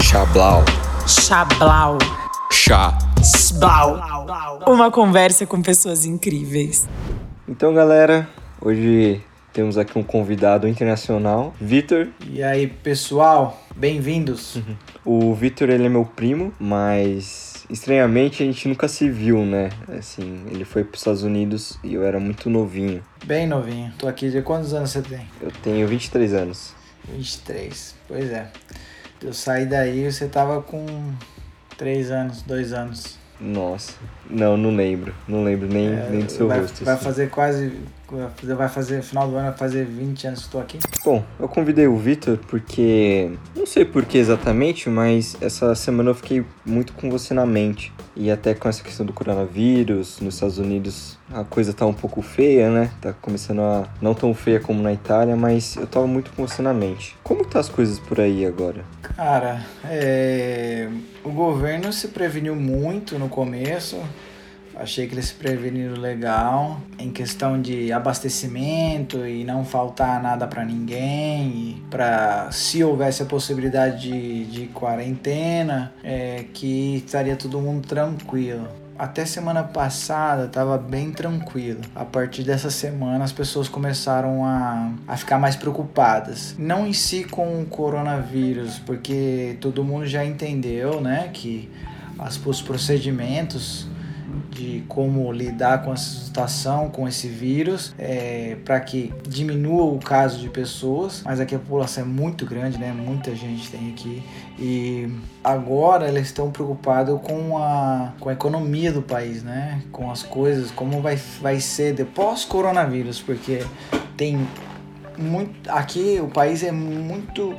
Chablau. Chablau. Chá. Sblau. Uma conversa com pessoas incríveis. Então, galera, hoje temos aqui um convidado internacional, Vitor. E aí, pessoal, bem-vindos. O Vitor, ele é meu primo, mas estranhamente a gente nunca se viu, né? Assim, ele foi para os Estados Unidos e eu era muito novinho. Bem novinho. Tô aqui de quantos anos você tem? Eu tenho 23 anos. 23. Pois é. Eu saí daí, você tava com 3 anos, 2 anos. Nossa, não, não lembro. Não lembro nem, É, nem do seu vai, rosto. Vai assim. fazer quase. Vai fazer, final do ano, vai fazer 20 anos que estou aqui. Bom, eu convidei o Vitor porque. Não sei por que exatamente, mas essa semana eu fiquei muito com você na mente. E até com essa questão do coronavírus, nos Estados Unidos a coisa tá um pouco feia, né? Tá começando a. Não tão feia como na Itália, mas eu tava muito com você na mente. Como tá as coisas por aí agora? Cara, é, o governo se preveniu muito no começo. Achei que eles se preveniram legal em questão de abastecimento e não faltar nada para ninguém. E para se houvesse a possibilidade de, de quarentena, é, que estaria todo mundo tranquilo. Até semana passada tava bem tranquilo. A partir dessa semana as pessoas começaram a, a ficar mais preocupadas. Não em si com o coronavírus, porque todo mundo já entendeu, né, que as, os procedimentos de como lidar com essa situação, com esse vírus, é, para que diminua o caso de pessoas, mas aqui a população é muito grande, né? Muita gente tem aqui e agora eles estão preocupados com a, com a economia do país, né? Com as coisas, como vai, vai ser depois coronavírus, porque tem muito aqui o país é muito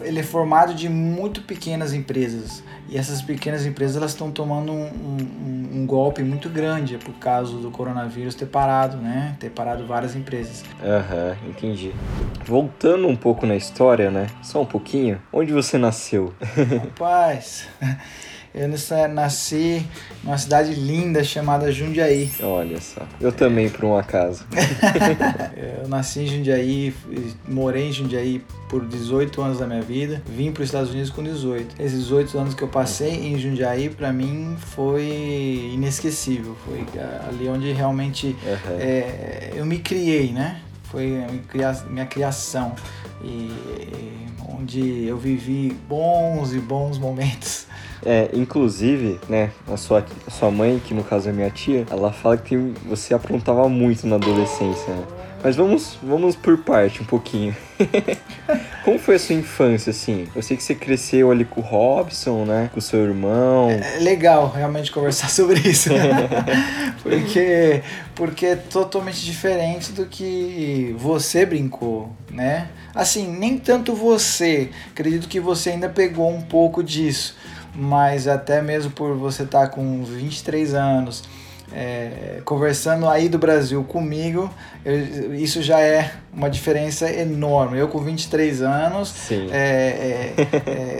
ele é formado de muito pequenas empresas e essas pequenas empresas elas estão tomando um, um, um golpe muito grande por causa do coronavírus ter parado, né? Ter parado várias empresas. Aham, entendi. Voltando um pouco na história, né? Só um pouquinho. Onde você nasceu? Rapaz, eu nasci numa cidade linda chamada Jundiaí. Olha só. Eu também, por um acaso. Eu nasci em Jundiaí, morei em Jundiaí por 18 anos da minha vida. Vim para os Estados Unidos com 18. Esses 18 anos que eu passei em Jundiaí, para mim, foi inesquecível. Foi ali onde realmente Aham. é, eu me criei, né? Foi minha criação. E, e onde eu vivi bons e bons momentos. É, inclusive, né, a sua, a sua mãe, que no caso é minha tia, ela fala que você aprontava muito na adolescência, né? Mas vamos, vamos por parte um pouquinho. Como foi a sua infância, assim? Eu sei que você cresceu ali com o Robson, né? Com o seu irmão. É legal realmente conversar sobre isso. porque, porque é totalmente diferente do que você brincou, né? Assim, nem tanto você. Acredito que você ainda pegou um pouco disso. Mas até mesmo por você estar com 23 anos, é, conversando aí do Brasil comigo, eu- isso já é uma diferença enorme. Eu com 23 anos, é, é,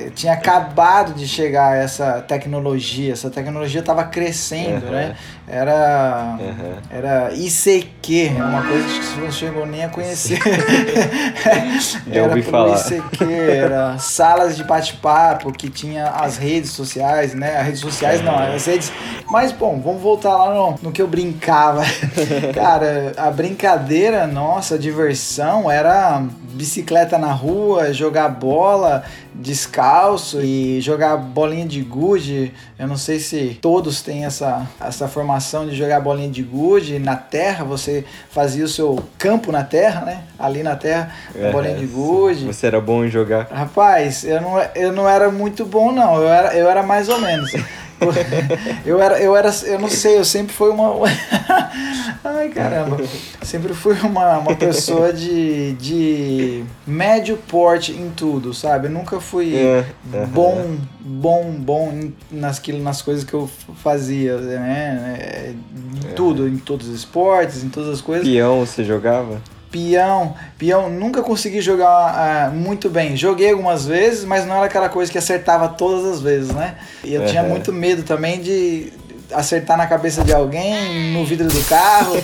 é, tinha acabado de chegar essa tecnologia, essa tecnologia estava crescendo, Aham. né? Era, Aham. era ICQ, uma coisa que você não chegou nem a conhecer. Já ouvi falar. ICQ, era salas de bate-papo que tinha as redes sociais, né? As redes sociais não, as redes. Mas bom, vamos voltar lá no, no que eu brincava. Cara, a brincadeira nossa, a diversão era bicicleta na rua, jogar bola descalço e jogar bolinha de gude. Eu não sei se todos têm essa, essa formação de jogar bolinha de gude na terra. Você fazia o seu campo na terra, né? Ali na terra, É, bolinha de gude. Você era bom em jogar. Rapaz, eu não, eu não era muito bom, não. Eu era, eu era mais ou menos. Eu era, eu era, eu não sei, eu sempre fui uma. Ai caramba. Sempre fui uma, uma pessoa de, de médio porte em tudo, sabe? Eu nunca fui É, bom, bom, bom nas, nas coisas que eu fazia, né? É, Em tudo, em todos os esportes, em todas as coisas. Peão você jogava? Peão, peão, nunca consegui jogar ah, muito bem. Joguei algumas vezes, mas não era aquela coisa que acertava todas as vezes, né? E eu tinha muito medo também de acertar na cabeça de alguém, no vidro do carro.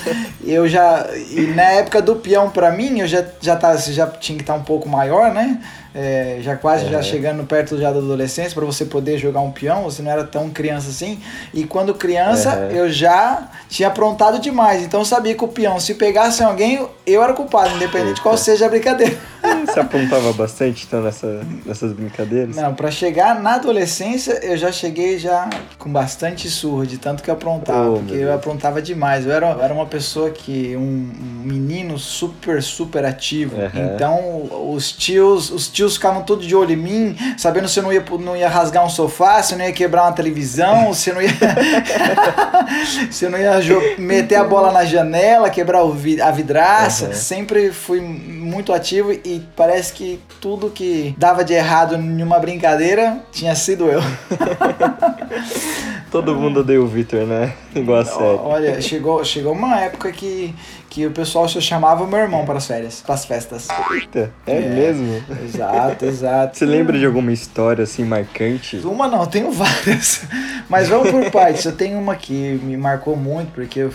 eu já. E na época do peão, pra mim, eu já, já, tá, já tinha que estar tá um pouco maior, né? É, já quase já chegando perto já da adolescência para você poder jogar um peão, você não era tão criança assim. E quando criança, uhum. eu já tinha aprontado demais. Então eu sabia que o peão, se pegasse alguém, eu era culpado, independente de qual seja a brincadeira. Você apontava bastante então nessa, nessas brincadeiras? Não, para chegar na adolescência, eu já cheguei já com bastante surra, de tanto que eu aprontava, oh, porque eu aprontava demais. Eu era, eu era uma pessoa que um, um menino super super ativo. Então os tios, os tios tios ficavam todos de olho em mim, sabendo se eu não ia, não ia rasgar um sofá, se eu não ia quebrar uma televisão, se eu não ia. se eu não ia meter a bola na janela, quebrar o vi a vidraça. Uhum. Sempre fui muito ativo e parece que tudo que dava de errado em uma brincadeira tinha sido eu. Todo mundo odeia o Victor, né? Igual a série. Olha, chegou, chegou uma época que, que o pessoal só chamava meu irmão para as férias, para as festas. Eita, é, é, mesmo? Exato, exato. Você lembra de alguma história assim marcante? Uma não, tenho várias. Mas vamos por partes. Eu tenho uma que me marcou muito, porque eu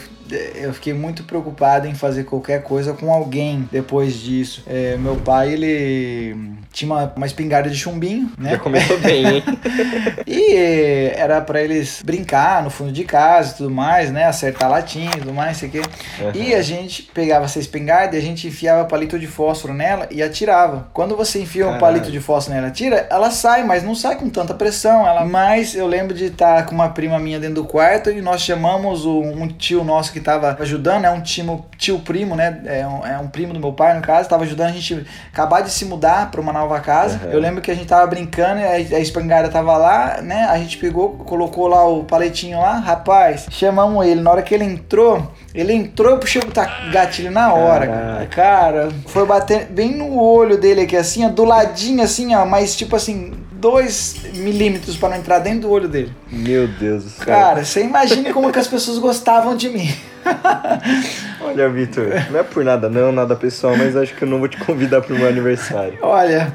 eu fiquei muito preocupado em fazer qualquer coisa com alguém depois disso. É, meu pai, ele tinha uma, uma espingarda de chumbinho, né? Já começou bem, hein? e era para eles brincar no fundo de casa e tudo mais, né? Acertar latinha e tudo mais, sei o quê. Uhum. E a gente pegava essa espingarda e a gente enfiava palito de fósforo nela e atirava. Quando você enfia Caralho. um palito de fósforo nela, tira, ela sai, mas não sai com tanta pressão. Ela... Mas eu lembro de estar com uma prima minha dentro do quarto e nós chamamos um tio nosso que estava ajudando, é um tio, tio primo, né? É um, é um primo do meu pai, no caso, estava ajudando a gente acabar de se mudar para uma nova casa. Uhum. Eu lembro que a gente tava brincando, a, a espingarda tava lá, né? A gente pegou, colocou lá o paletinho lá, rapaz, chamamos ele. Na hora que ele entrou, ele entrou, eu puxei o gatilho na hora, cara. cara. Foi bater bem no olho dele aqui, assim, ó, do ladinho, assim, ó, mas tipo assim, 2 milímetros para não entrar dentro do olho dele. Meu Deus do céu. Cara, você imagine como que as pessoas gostavam de mim. Olha, Vitor, não é por nada não, nada pessoal, mas acho que eu não vou te convidar pro meu aniversário. Olha,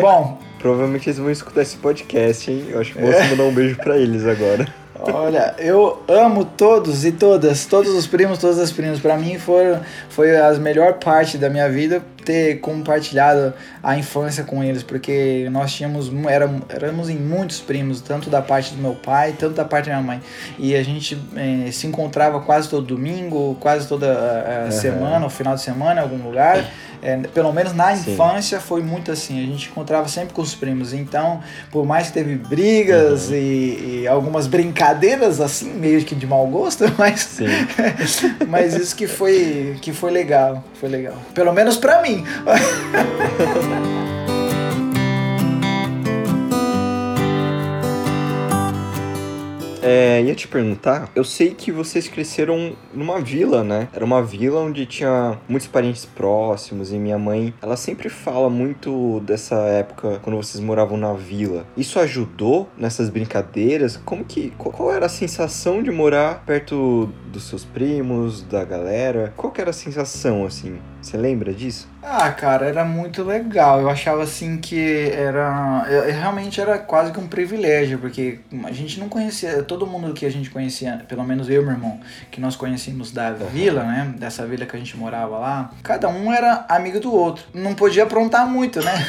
bom... Provavelmente eles vão escutar esse podcast, hein? Eu acho que vou é. mandar um beijo para eles agora. Olha, eu amo todos e todas, todos os primos, todas as primas. Para mim foram, foi a melhor parte da minha vida ter compartilhado a infância com eles, porque nós tínhamos, éramos, éramos em muitos primos, tanto da parte do meu pai, tanto da parte da minha mãe. E a gente eh, se encontrava quase todo domingo, quase toda a, a uhum. semana, o final de semana, em algum lugar. É, pelo menos na Sim. infância foi muito assim. A gente encontrava sempre com os primos. Então, por mais que teve brigas uhum. e, e, algumas brincadeiras assim, meio que de mau gosto, mas, mas isso que foi, que foi legal. Foi legal. Pelo menos pra mim. É, ia te perguntar, eu sei que vocês cresceram numa vila, né? Era uma vila onde tinha muitos parentes próximos e minha mãe, ela sempre fala muito dessa época quando vocês moravam na vila. Isso ajudou nessas brincadeiras? Como que qual era a sensação de morar perto dos seus primos, da galera? Qual era a sensação assim? Você lembra disso? Ah, cara, era muito legal. Eu achava assim que era. Realmente era quase que um privilégio, porque a gente não conhecia. Todo mundo que a gente conhecia, pelo menos eu e meu irmão, que nós conhecíamos da vila, né? Dessa vila que a gente morava lá, cada um era amigo do outro. Não podia aprontar muito, né?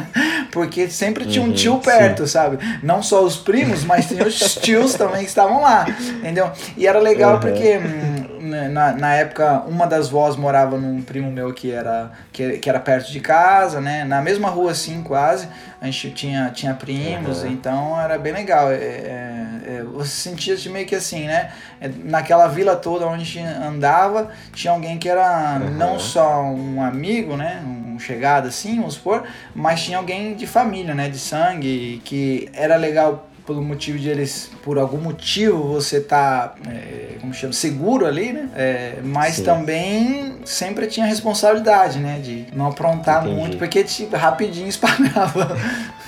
porque sempre tinha um uhum, tio perto, sim. sabe? Não só os primos, mas tinha os tios também que estavam lá, entendeu? E era legal uhum. porque. Hum, na, na época, uma das vós morava num primo meu que era, que, que era perto de casa, né? Na mesma rua, assim, quase. A gente tinha, tinha primos, uhum. então era bem legal. É, é, é você sentia -se meio que assim, né? É, naquela vila toda onde a gente andava, tinha alguém que era uhum. não só um amigo, né? Um chegado assim, vamos supor, mas tinha alguém de família, né? De sangue, que era legal pelo motivo de eles, por algum motivo, você tá, é, como chama, seguro ali, né? É, mas Sim. também sempre tinha responsabilidade, né? De não aprontar Entendi. muito, porque tipo, rapidinho espalhava.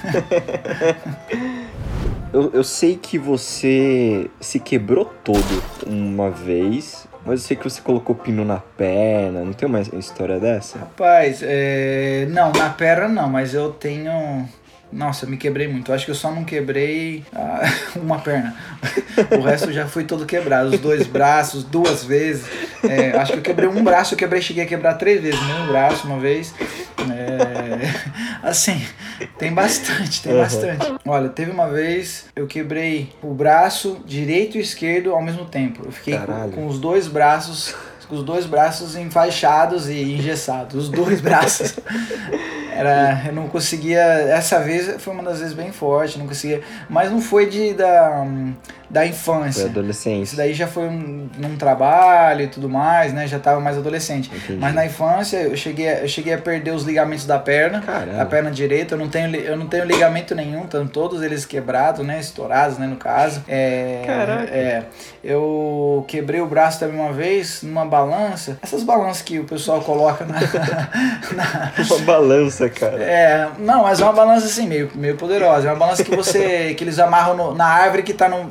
eu, eu sei que você se quebrou todo uma vez, mas eu sei que você colocou pino na perna, não tem uma história dessa? Rapaz, é... não, na perna não, mas eu tenho Nossa, eu me quebrei muito. Eu acho que eu só não quebrei ah, uma perna. o resto já foi todo quebrado. Os dois braços, duas vezes. É, acho que eu quebrei um braço, eu quebrei, cheguei a quebrar três vezes. Um braço uma vez. É, assim, tem bastante, tem uhum. bastante. Olha, teve uma vez eu quebrei o braço direito e esquerdo ao mesmo tempo. Eu fiquei com, com os dois braços com os dois braços enfaixados e engessados. Os dois braços. Era, eu não conseguia. Essa vez foi uma das vezes bem forte, não conseguia. Mas não foi de da, da infância. Foi adolescência. Isso daí já foi um, num trabalho e tudo mais, né? Já tava mais adolescente. Entendi. Mas na infância eu cheguei, eu cheguei a perder os ligamentos da perna. Caramba. Da perna direita. Eu não tenho, eu não tenho ligamento nenhum, estão todos eles quebrados, né? Estourados, né? No caso. É, Caraca. É, eu quebrei o braço também uma vez numa balança. Essas balanças que o pessoal coloca na. na uma balança, cara. É, não, mas é uma balança assim, meio, meio poderosa. É uma balança que você. que eles amarram no, na árvore que tá no,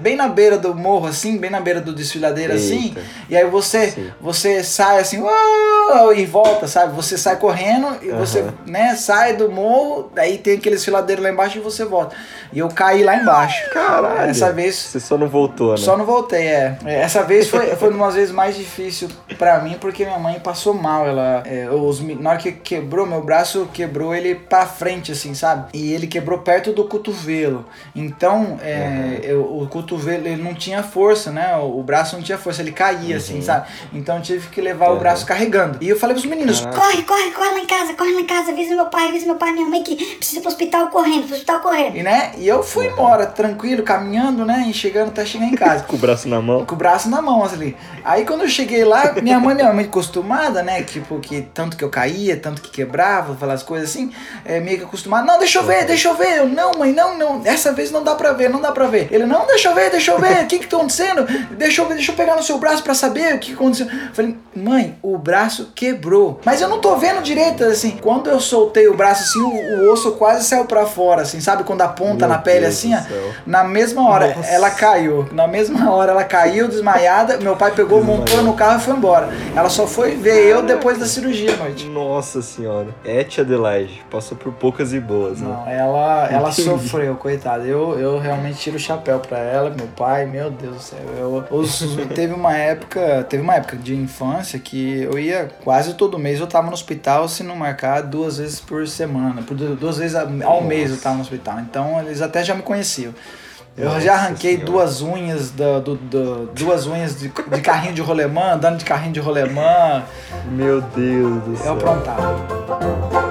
bem na beira do morro, assim, bem na beira do desfiladeiro, assim. E aí você, você sai assim, uau, e volta, sabe? Você sai correndo e uhum. você, né, sai do morro, daí tem aquele desfiladeiro lá embaixo e você volta. E eu caí lá embaixo. Caralho. Essa vez. Você só não voltou, né? Só não voltei, é. Essa vez foi, foi uma das vezes mais difícil para mim, porque minha mãe passou mal. Ela, é, os, na hora que quebrou meu braço, quebrou ele pra frente, assim, sabe? E ele quebrou perto do cotovelo. Então, é, uhum. eu, o cotovelo, ele não tinha força, né? O, o braço não tinha força, ele caía, assim, uhum. assim, sabe? Então eu tive que levar uhum. o braço carregando. E eu falei pros meninos: Caraca. corre, corre, corre lá em casa, corre lá em casa, avisa meu pai, avisa meu pai, minha mãe que precisa ir pro hospital correndo, pro hospital correndo. E, né? E eu fui embora, tranquilo, caminhando, né? E chegando até chegar em casa. Com o braço na mão? Com o braço na mão, ali. Aí quando eu cheguei lá, minha mãe, minha mãe acostumada, né? Tipo, que tanto que eu caía, tanto que quebrava, falar as coisas assim, é, meio que acostumada. Não, deixa eu ver, deixa eu ver. Eu, não, mãe, não, não. Essa vez não dá pra ver, não dá pra ver. Ele, não, deixa eu ver, deixa eu ver. O que que tá acontecendo? Deixa eu ver, deixa eu pegar no seu braço pra saber o que aconteceu. Eu falei, mãe, o braço quebrou. Mas eu não tô vendo direito, assim. Quando eu soltei o braço, assim, o, o osso quase saiu pra fora, assim, sabe? Quando a ponta Meu na pele, Deus assim, ó. Na mesma hora, Nossa. ela caiu. Na mesma hora, ela caiu desmaiada. Meu pai pegou, montou no carro e foi embora. Ela só foi ver eu depois da cirurgia noite. Nossa senhora. É tia Adelaide. Passou por poucas e boas, né? Não, ela, ela sofreu, coitada. Eu, eu realmente tiro o chapéu pra ela, meu pai, meu Deus do céu. Eu, teve uma época, teve uma época de infância que eu ia quase todo mês, eu tava no hospital se não marcar duas vezes por semana. Por duas vezes ao Nossa. mês eu tava no hospital. Então eles até já me conheciam. Eu Nossa já arranquei senhora. duas unhas do, do, do, duas unhas de, de carrinho de rolemã, andando de carrinho de rolemã. Meu Deus do céu. Eu aprontava.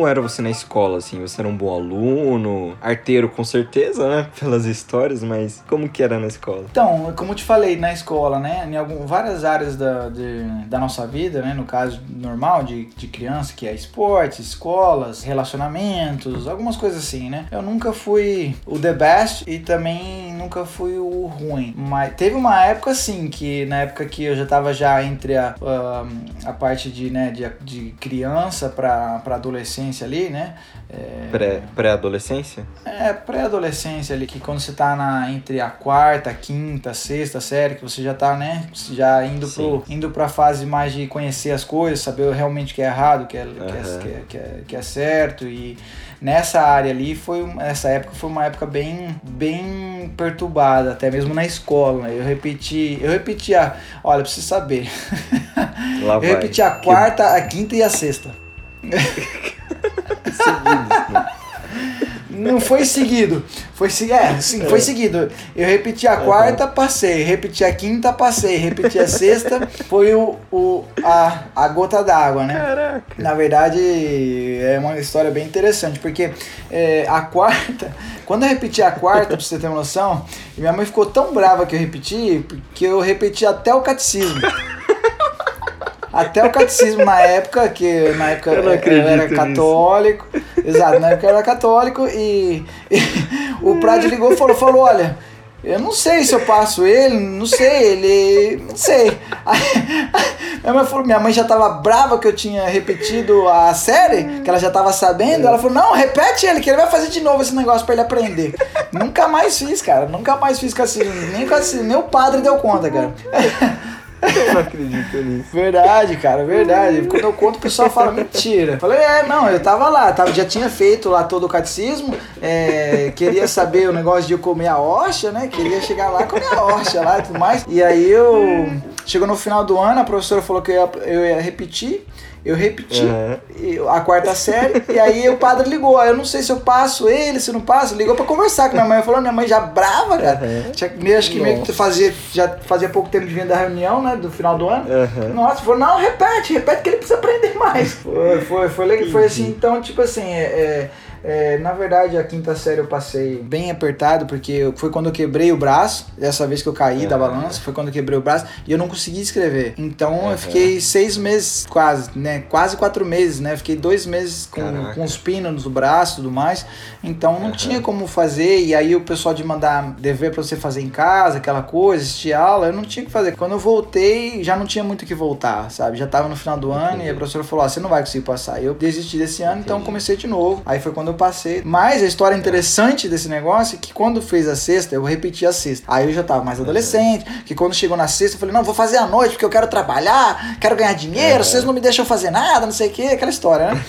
Como era você na escola, assim? Você era um bom aluno, arteiro com certeza, né? Pelas histórias, mas como que era na escola? Então, como eu te falei, na escola, né? Em algum, várias áreas da, de, da nossa vida, né? No caso normal de, de criança, que é esportes, escolas, relacionamentos, algumas coisas assim, né? Eu nunca fui o the best e também nunca fui o ruim. Mas teve uma época, assim, que na época que eu já tava já entre a, a, a parte de, né, de, de criança para adolescência adolescência ali, né? É... Pré-adolescência? é, pré-adolescência ali, que quando você tá na, entre a quarta, quinta, sexta série, que você já tá, né? Já indo, pro, indo pra fase mais de conhecer as coisas, saber realmente o que é errado, o que é, uhum. que, é, que, é, que é certo e nessa área ali foi essa época foi uma época bem bem perturbada até mesmo na escola né? eu repeti eu repeti a olha você saber. Eu repeti a quarta a quinta e a sexta Não foi seguido. Foi é, sim, foi é. seguido. Eu repeti a quarta, passei. Repeti a quinta, passei. Repeti a sexta, foi o, o, a, a gota d'água, né? Caraca. Na verdade, é uma história bem interessante, porque é, a quarta, quando eu repeti a quarta, pra você ter uma noção, minha mãe ficou tão brava que eu repeti, que eu repeti até o catecismo. Até o catecismo na época, que na época eu, eu era católico. Nisso. Exato, na época eu era católico e, e o Prade ligou e falou, falou, olha. Eu não sei se eu passo ele, não sei, ele. Não sei. Aí, minha, mãe falou, minha mãe já tava brava que eu tinha repetido a série, que ela já tava sabendo. Ela falou, não, repete ele, que ele vai fazer de novo esse negócio pra ele aprender. nunca mais fiz, cara. Nunca mais fiz catecismo. Nem, catecismo, nem o padre deu conta, cara. Eu não acredito nisso. Verdade, cara, verdade. Quando eu conto, o pessoal fala mentira. Falei, é, não, eu tava lá, tava, já tinha feito lá todo o catecismo, é, queria saber o negócio de eu comer a hóstia, né? Queria chegar lá, comer a hóstia lá e tudo mais. E aí eu. Chegou no final do ano, a professora falou que eu ia, eu ia repetir. Eu repeti Uhum. a quarta série, e aí o padre ligou. Aí Eu não sei se eu passo ele, se não passo. Ligou pra conversar com minha mãe. Falou, minha mãe já brava, cara. Uhum. Tinha, meio, acho que meio que fazia, já fazia pouco tempo de vir da reunião, né? Do final do ano. Uhum. Nossa, falou, não, repete, repete que ele precisa aprender mais. Foi, foi, foi, legal, foi assim, então, tipo assim, é, é, é, na verdade a quinta série eu passei bem apertado, porque foi quando eu quebrei o braço, dessa vez que eu caí da Uhum. balança, foi quando eu quebrei o braço, e eu não consegui escrever. Então Uhum. eu fiquei seis meses, quase, né? Quase quatro meses, né? Fiquei dois meses com, Caraca. com os pinos no braço e tudo mais. Então não tinha como fazer, e aí o pessoal de mandar dever pra você fazer em casa, aquela coisa, assistir aula, eu não tinha o que fazer. Quando eu voltei, já não tinha muito o que voltar, sabe? Já tava no final do ano e a professora falou: Ó, você não vai conseguir passar. Eu desisti desse ano, então Entendi. comecei de novo. Aí foi quando eu passei. Mas a história interessante desse negócio é que quando fez a sexta, eu repeti a sexta. Aí eu já tava mais adolescente, que quando chegou na sexta, eu falei: não, vou fazer à noite porque eu quero trabalhar, quero ganhar dinheiro, Uhum. vocês não me deixam fazer nada, não sei o que, aquela história, né?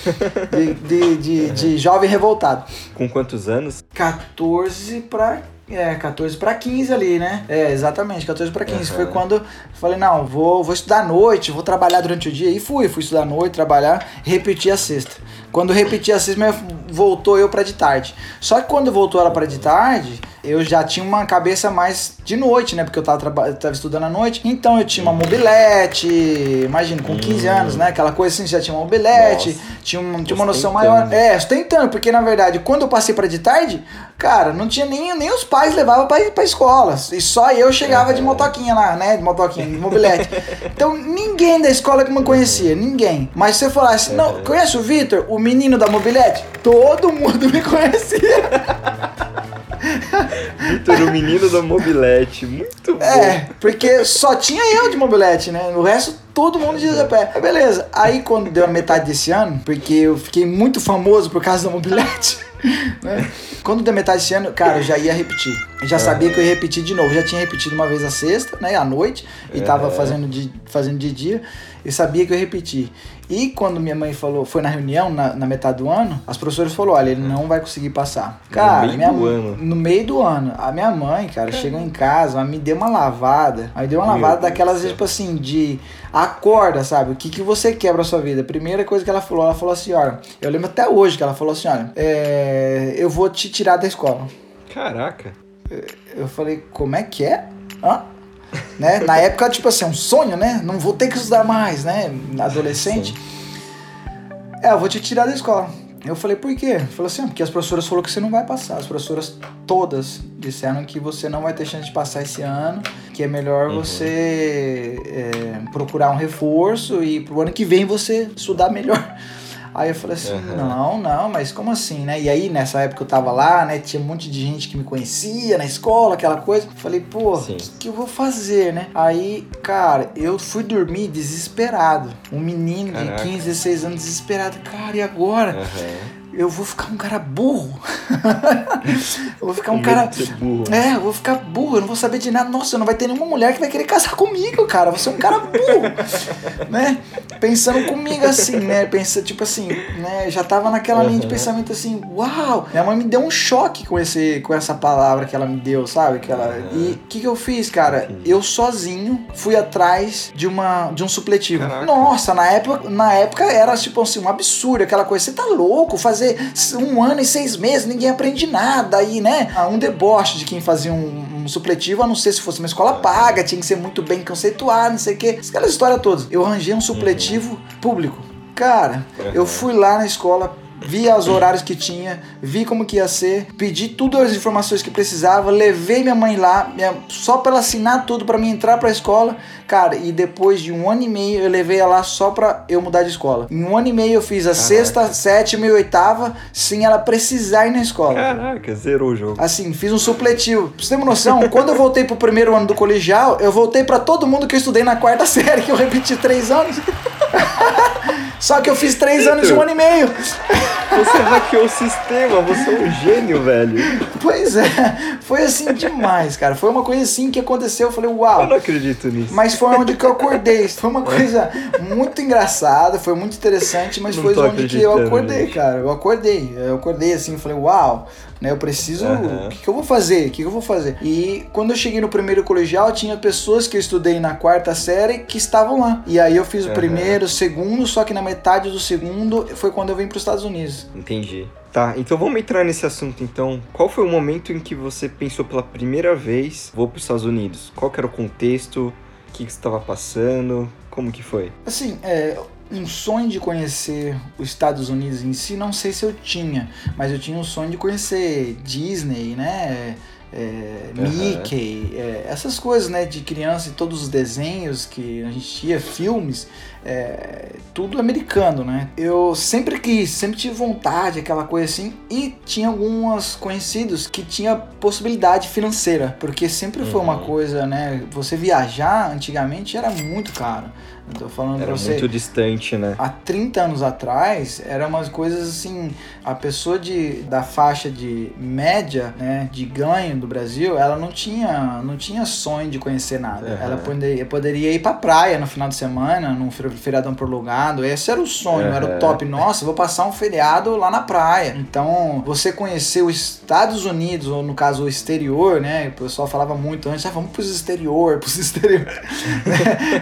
De, de, de, de jovem revoltado. Com quantos anos? 14 pra. É, 14 pra 15 ali, né? É, exatamente, 14 pra 15. Uhum. Foi quando eu falei, não, vou, vou estudar à noite, vou trabalhar durante o dia. E fui, fui estudar à noite, trabalhar, repeti a sexta. Quando repeti a minha- voltou eu pra de tarde. Só que quando voltou ela pra de tarde, eu já tinha uma cabeça mais de noite, né? Porque eu tava, eu tava estudando à noite. Então eu tinha uma mobilete, imagina, com 15 anos, né? Aquela coisa assim, já tinha uma mobilete, Nossa. tinha, um- tinha uma noção maior. É, sustentando, porque na verdade, quando eu passei pra de tarde, cara, não tinha nem, nem os pais levavam pra, pra escola. E só eu chegava de motoquinha lá, né? De motoquinha, de mobilete. Então ninguém da escola que me conhecia, ninguém. Mas se eu falasse, não, conhece o Vitor, o menino da mobilete? Todo mundo me conhecia. Vitor, o menino da mobilete. Muito bom. É, porque só tinha eu de mobilete, né? O resto, todo mundo de pé. Beleza. Aí, quando deu a metade desse ano, porque eu fiquei muito famoso por causa da mobilete, né? Quando deu metade desse ano, cara, eu já ia repetir. Eu já sabia que eu ia repetir de novo. Já tinha repetido uma vez a sexta, né? À noite. E tava Uhum. fazendo de, fazendo de dia. Eu sabia que eu ia repetir. E quando minha mãe falou, foi na reunião, na, na metade do ano, as professoras falaram, olha, ele não vai conseguir passar. Cara, meio minha, do ano. no meio do ano. A minha mãe, cara, chegou em casa, ela me deu uma lavada. Aí deu uma Meu lavada Deus daquelas, tipo assim, de acorda, sabe? O que, que você quer pra sua vida? Primeira coisa que ela falou, ela falou assim, olha, eu lembro até hoje que ela falou assim, olha, é, eu vou te tirar da escola. Caraca. Eu falei, como é que é? Hã? Né? Na época, tipo assim, um sonho, né? Não vou ter que estudar mais, né? Adolescente. É, eu vou te tirar da escola. Eu falei, por quê? Falou assim, "Ah, porque as professoras falaram que você não vai passar. As professoras todas disseram que você não vai ter chance de passar esse ano, que é melhor Uhum. você é, procurar um reforço e pro ano que vem você estudar melhor. Aí eu falei assim, Uhum. não, não, mas como assim, né? E aí, nessa época eu tava lá, né? Tinha um monte de gente que me conhecia na escola, aquela coisa. Falei, pô, o que, que eu vou fazer, né? Aí, cara, eu fui dormir desesperado. Um menino Caraca. de 15, 16 anos desesperado. Cara, e agora? Aham. Eu vou ficar um cara burro. eu vou ficar um cara. É, eu vou ficar burro, eu não vou saber de nada. Nossa, não vai ter nenhuma mulher que vai querer casar comigo, cara. Você é um cara burro, né? Pensando comigo assim, né? Pensa, tipo assim, né? Já tava naquela linha de Uhum. pensamento assim, uau! Minha mãe me deu um choque com, esse, com essa palavra que ela me deu, sabe? Que ela... E o que, que eu fiz, cara? Eu sozinho fui atrás de, uma, de um supletivo. Caraca. Nossa, na época, na época era tipo assim, um absurdo, aquela coisa. Você tá louco? Fazer um ano e seis meses, ninguém aprende nada aí, né? Ah, Um deboche de quem fazia um, um supletivo, a não ser se fosse uma escola paga, tinha que ser muito bem conceituado, não sei o quê. Aquela história toda. Eu arranjei um supletivo público. Cara, eu fui lá na escola, vi os horários que tinha, vi como que ia ser, pedi todas as informações que precisava, levei minha mãe lá, minha- só pra ela assinar tudo pra mim entrar pra escola. Cara, e depois de um ano e meio eu levei ela lá só pra eu mudar de escola. Em um ano e meio eu fiz a sexta, sétima e oitava sem ela precisar ir na escola. Caraca, zerou o jogo. Assim, fiz um supletivo. Pra você ter uma noção, quando eu voltei pro primeiro ano do colegial, eu voltei pra todo mundo que eu estudei na quarta série, que eu repeti três anos. Só que eu fiz três anos e um ano e meio. Você hackeou o sistema, você é um gênio, velho. Pois é, foi assim demais, cara. Foi uma coisa assim que aconteceu. Eu falei, Eu uau. não acredito nisso. Mas foi onde que eu acordei. Foi uma coisa muito engraçada, foi muito interessante, mas Não foi onde que eu acordei, nisso. cara. Eu acordei. Eu acordei assim, falei, uau, né? Eu preciso. Aham. O que, que eu vou fazer? O que, que eu vou fazer? E quando eu cheguei no primeiro colegial, tinha pessoas que eu estudei na quarta série que estavam lá. E aí eu fiz o Aham. primeiro, o segundo, só que na metade do segundo foi quando eu vim para os Estados Unidos. Entendi. Tá, então vamos entrar nesse assunto então. Qual foi o momento em que você pensou pela primeira vez, vou para os Estados Unidos? Qual era o contexto? O que, que você estava passando? Como que foi? Assim, é, um sonho de conhecer os Estados Unidos em si, não sei se eu tinha, mas eu tinha um sonho de conhecer Disney, né? É, Aham. Mickey, é, essas coisas, né, de criança e todos os desenhos que a gente tinha, filmes, é, tudo americano, né? Eu sempre quis, sempre tive vontade, aquela coisa assim, e tinha alguns conhecidos que tinha possibilidade financeira, porque sempre foi uma Uhum. coisa, né? Você viajar antigamente era muito caro. Eu tô falando Era pra você muito distante, né? há 30 anos atrás, eram umas coisas assim, a pessoa de, da faixa de média, né, de ganho do Brasil, ela não tinha, não tinha sonho de conhecer nada. Aham. Ela poderia, poderia ir pra praia no final de semana, num fe- feriadão prolongado, esse era o sonho, era o top. Nossa, vou passar um feriado lá na praia. Então, você conhecer os Estados Unidos, ou no caso o exterior, né, o pessoal falava muito antes, ah, vamos pros exterior, pros exterior.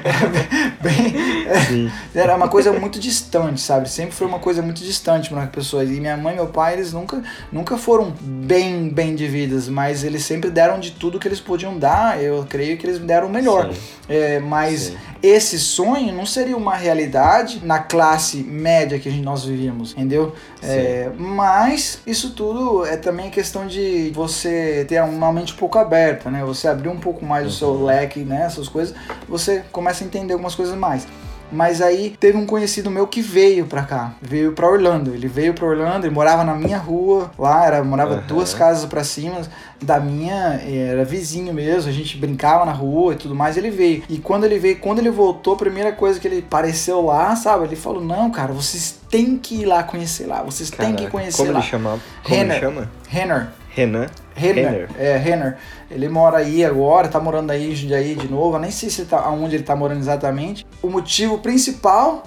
Era bem, Sim. era uma coisa muito distante, sabe? Sempre foi uma coisa muito distante para as pessoas. E minha mãe e meu pai, eles nunca, nunca foram bem, bem de vidas, mas eles sempre deram de tudo que eles podiam dar. Eu creio que eles deram o melhor. É, mas sim. Esse sonho não seria uma realidade na classe média que nós vivíamos, entendeu? É, mas isso tudo é também questão de você ter uma mente um pouco aberta, né? Você abrir um pouco mais o seu Uhum. leque, né? Essas coisas, você começa a entender algumas coisas mais. Mas aí teve um conhecido meu que veio pra cá, veio pra Orlando. Ele veio pra Orlando, ele morava na minha rua, lá era morava Aham. duas casas pra cima da minha, era vizinho mesmo, a gente brincava na rua e tudo mais. Ele veio. E quando ele veio, quando ele voltou, a primeira coisa que ele apareceu lá, sabe? Ele falou: "Não, cara, vocês têm que ir lá conhecer lá. Vocês têm que Caraca, conhecer Como lá." ele chamava? Como ele Renner. chama? Renner. Renan? Renner. Renner. É, Renner. Ele mora aí agora, tá morando aí em Jundiaí de novo. Eu nem sei se tá, aonde ele tá morando exatamente. O motivo principal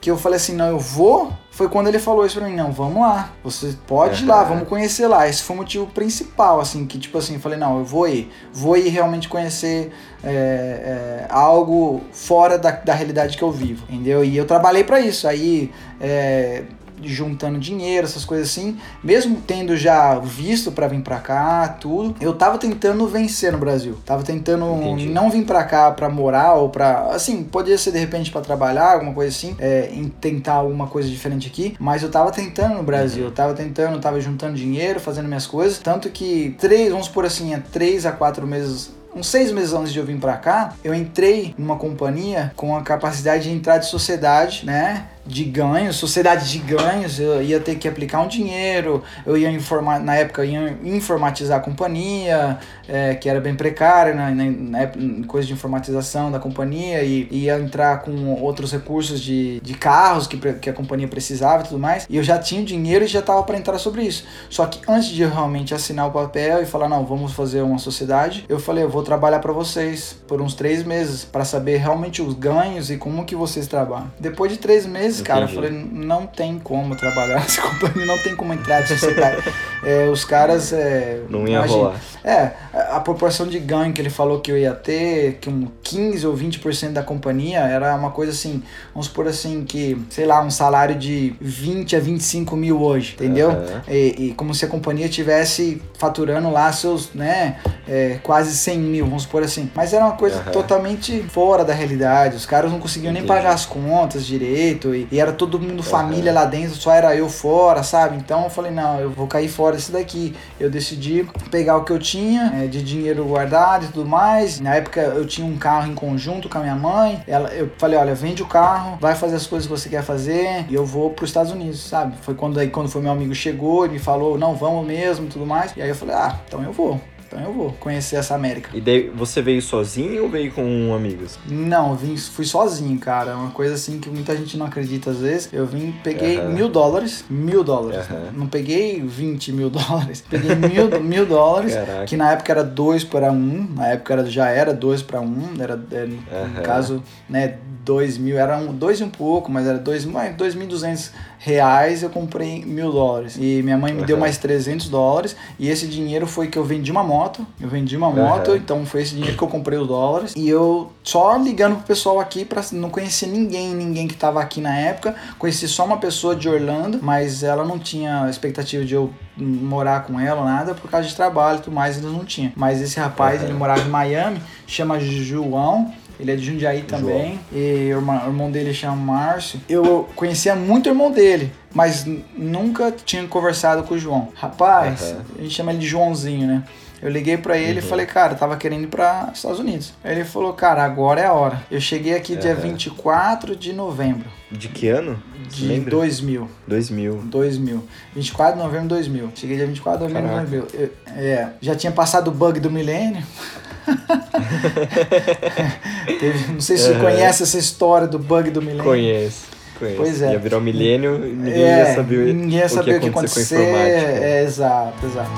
que eu falei assim, não, eu vou, foi quando ele falou isso pra mim, não, vamos lá. Você pode ir lá, vamos conhecer lá. Esse foi o motivo principal, assim, que tipo assim, eu falei, não, eu vou ir. Vou ir realmente conhecer é, é, algo fora da, da realidade que eu vivo, entendeu? E eu trabalhei pra isso. Aí, é, juntando dinheiro, essas coisas assim, mesmo tendo já visto pra vir pra cá, tudo, eu tava tentando vencer no Brasil. Tava tentando Entendi. não vir pra cá pra morar ou pra. Assim, podia ser de repente pra trabalhar, alguma coisa assim, é, em tentar alguma coisa diferente aqui, mas eu tava tentando no Brasil, eu tava tentando, tava juntando dinheiro, fazendo minhas coisas, tanto que três, vamos por assim, há três a quatro meses uns seis meses antes de eu vir pra cá, eu entrei numa companhia com a capacidade de entrar de sociedade, né? De ganhos, sociedade de ganhos, eu ia ter que aplicar um dinheiro, eu ia informar, na época, ia informatizar a companhia, é, que era bem precária, né, na, na época, coisa de informatização da companhia, e ia entrar com outros recursos de, de carros que, que a companhia precisava e tudo mais, e eu já tinha o dinheiro e já estava para entrar sobre isso. Só que antes de realmente assinar o papel e falar, não, vamos fazer uma sociedade, eu falei, eu vou trabalhar para vocês por uns três meses, para saber realmente os ganhos e como que vocês trabalham. Depois de três meses, cara, eu Entendi. falei, não tem como trabalhar nessa companhia, não tem como entrar de sociedade. É, os caras. É, Não ia imagina- rolar. É, a, a proporção de ganho que ele falou que eu ia ter, que um 15 ou 20% da companhia, era uma coisa assim, vamos supor assim, que, sei lá, um salário de 20 a 25 mil hoje, entendeu? E, e como se a companhia tivesse faturando lá seus, né, é, quase 100 mil, vamos supor assim. Mas era uma coisa Aham. totalmente fora da realidade. Os caras não conseguiam nem Entendi. pagar as contas direito. E, e era todo mundo família lá dentro, só era eu fora, sabe? Então eu falei, não, eu vou cair fora desse daqui. Eu decidi pegar o que eu tinha é, de dinheiro guardado e tudo mais. Na época eu tinha um carro em conjunto com a minha mãe. Ela, eu falei, olha, vende o carro, vai fazer as coisas que você quer fazer e eu vou para os Estados Unidos, sabe? Foi quando aí quando foi meu amigo chegou e me falou, não, vamos mesmo e tudo mais. E aí eu falei, ah, então eu vou. Então eu vou conhecer essa América. E daí você veio sozinho ou veio com amigos? Não, eu vim, fui sozinho, cara. É Uma coisa assim que muita gente não acredita às vezes. Eu vim, peguei mil dólares. Mil dólares. Não peguei 20 mil dólares. Peguei mil, mil dólares. Caraca. Que na época era dois para um. Na época era, já era dois para um. Era, é, no caso, né, dois mil. Era um, dois e um pouco, mas era dois, dois mil e duzentos reais. Eu comprei mil dólares. E minha mãe me deu Aham. mais 300 dólares. E esse dinheiro foi que eu vendi uma moto. Eu vendi uma moto. Aham. Então foi esse dinheiro que eu comprei os dólares. E eu só ligando pro pessoal aqui pra não conhecer ninguém, ninguém que tava aqui na época. Conheci só uma pessoa de Orlando, mas ela não tinha expectativa de eu morar com ela, nada, por causa de trabalho e tudo mais, eles não tinham. Mas esse rapaz, Aham. ele morava em Miami, chama João. Ele é de Jundiaí também. E o irmão, dele chama Márcio. Eu conhecia muito o irmão dele, mas nunca tinha conversado com o João. Rapaz, Aham. a gente chama ele de Joãozinho, né? Eu liguei pra ele e Uhum. falei, cara, tava querendo ir pra Estados Unidos. Aí ele falou, cara, agora é a hora. Eu cheguei aqui dia Aham. 24 de novembro De que ano? de Lembra? 2000. 2000. 2000. 24 de novembro de 2000. Cheguei dia 24 de novembro de 2000. Eu- é, já tinha passado o bug do milênio. Teve- não sei se você Aham. conhece essa história do bug do milênio. Conheço. Conheço. Pois é. Ia virar um milênio e ninguém É, ia saber, ninguém ia saber o que, aconteceu acontecer. É, exato, exato.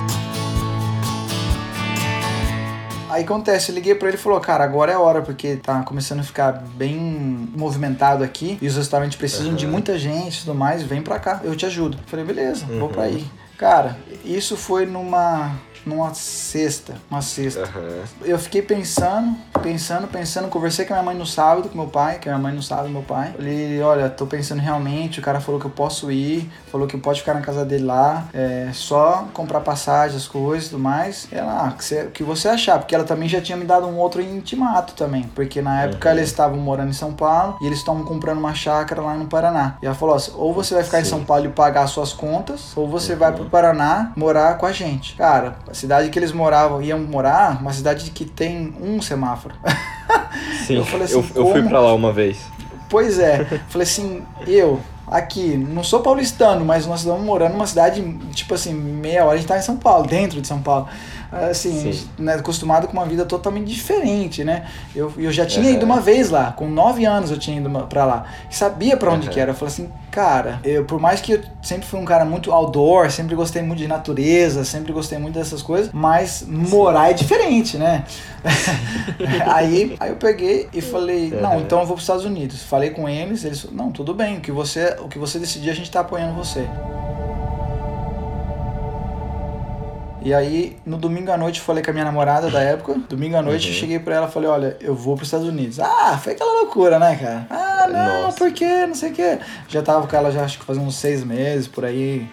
Aí acontece, eu liguei pra ele e falou, cara, agora é a hora, porque tá começando a ficar bem movimentado aqui e os restaurantes precisam de Aham. muita gente e tudo mais, vem pra cá, eu te ajudo. Eu falei, beleza, vou Uhum. pra aí. Cara, isso foi numa numa sexta, uma sexta. Aham. Eu fiquei pensando, pensando, pensando, conversei com a minha mãe no sábado, com meu pai, que a minha mãe no sábado, meu pai. Falei, olha, tô pensando realmente, o cara falou que eu posso ir, falou que pode ficar na casa dele lá, é só comprar passagem, as coisas e tudo mais. Ela, ah, o que você- o que você achar, porque ela também já tinha me dado um outro intimato também, porque na época Uhum. eles estavam morando em São Paulo e eles estavam comprando uma chácara lá no Paraná. E ela falou assim, ou você vai ficar em Sim. São Paulo e pagar as suas contas, ou você Uhum. vai pro Paraná morar com a gente. Cara, cidade que eles moravam, iam morar, uma cidade que tem um semáforo. Sim, Eu falei assim, eu, eu fui pra lá uma vez. Pois é, falei assim, eu aqui, não sou paulistano, mas nós estamos morando numa cidade, tipo assim, meia hora a gente tá em São Paulo, dentro de São Paulo. Assim, Sim. né, acostumado com uma vida totalmente diferente, né? Eu, eu já tinha Aham. ido uma vez lá, com nove anos eu tinha ido pra lá. Sabia pra onde Aham. que era. Eu falei assim, cara, eu, por mais que eu sempre fui um cara muito outdoor, sempre gostei muito de natureza, sempre gostei muito dessas coisas, mas morar é diferente, né? aí, aí eu peguei e falei, não, Aham. então eu vou para os Estados Unidos. Falei com eles, eles não, tudo bem, o que você, o que você decidir, a gente tá apoiando você. E aí, no domingo à noite, eu falei com a minha namorada da época. Domingo à noite, Uhum. eu cheguei pra ela e falei: Olha, eu vou pros Estados Unidos. Ah, foi aquela loucura, né, cara? Ah, não, Nossa. por quê? Não sei o quê. Já tava com ela, já acho que fazia uns seis meses por aí.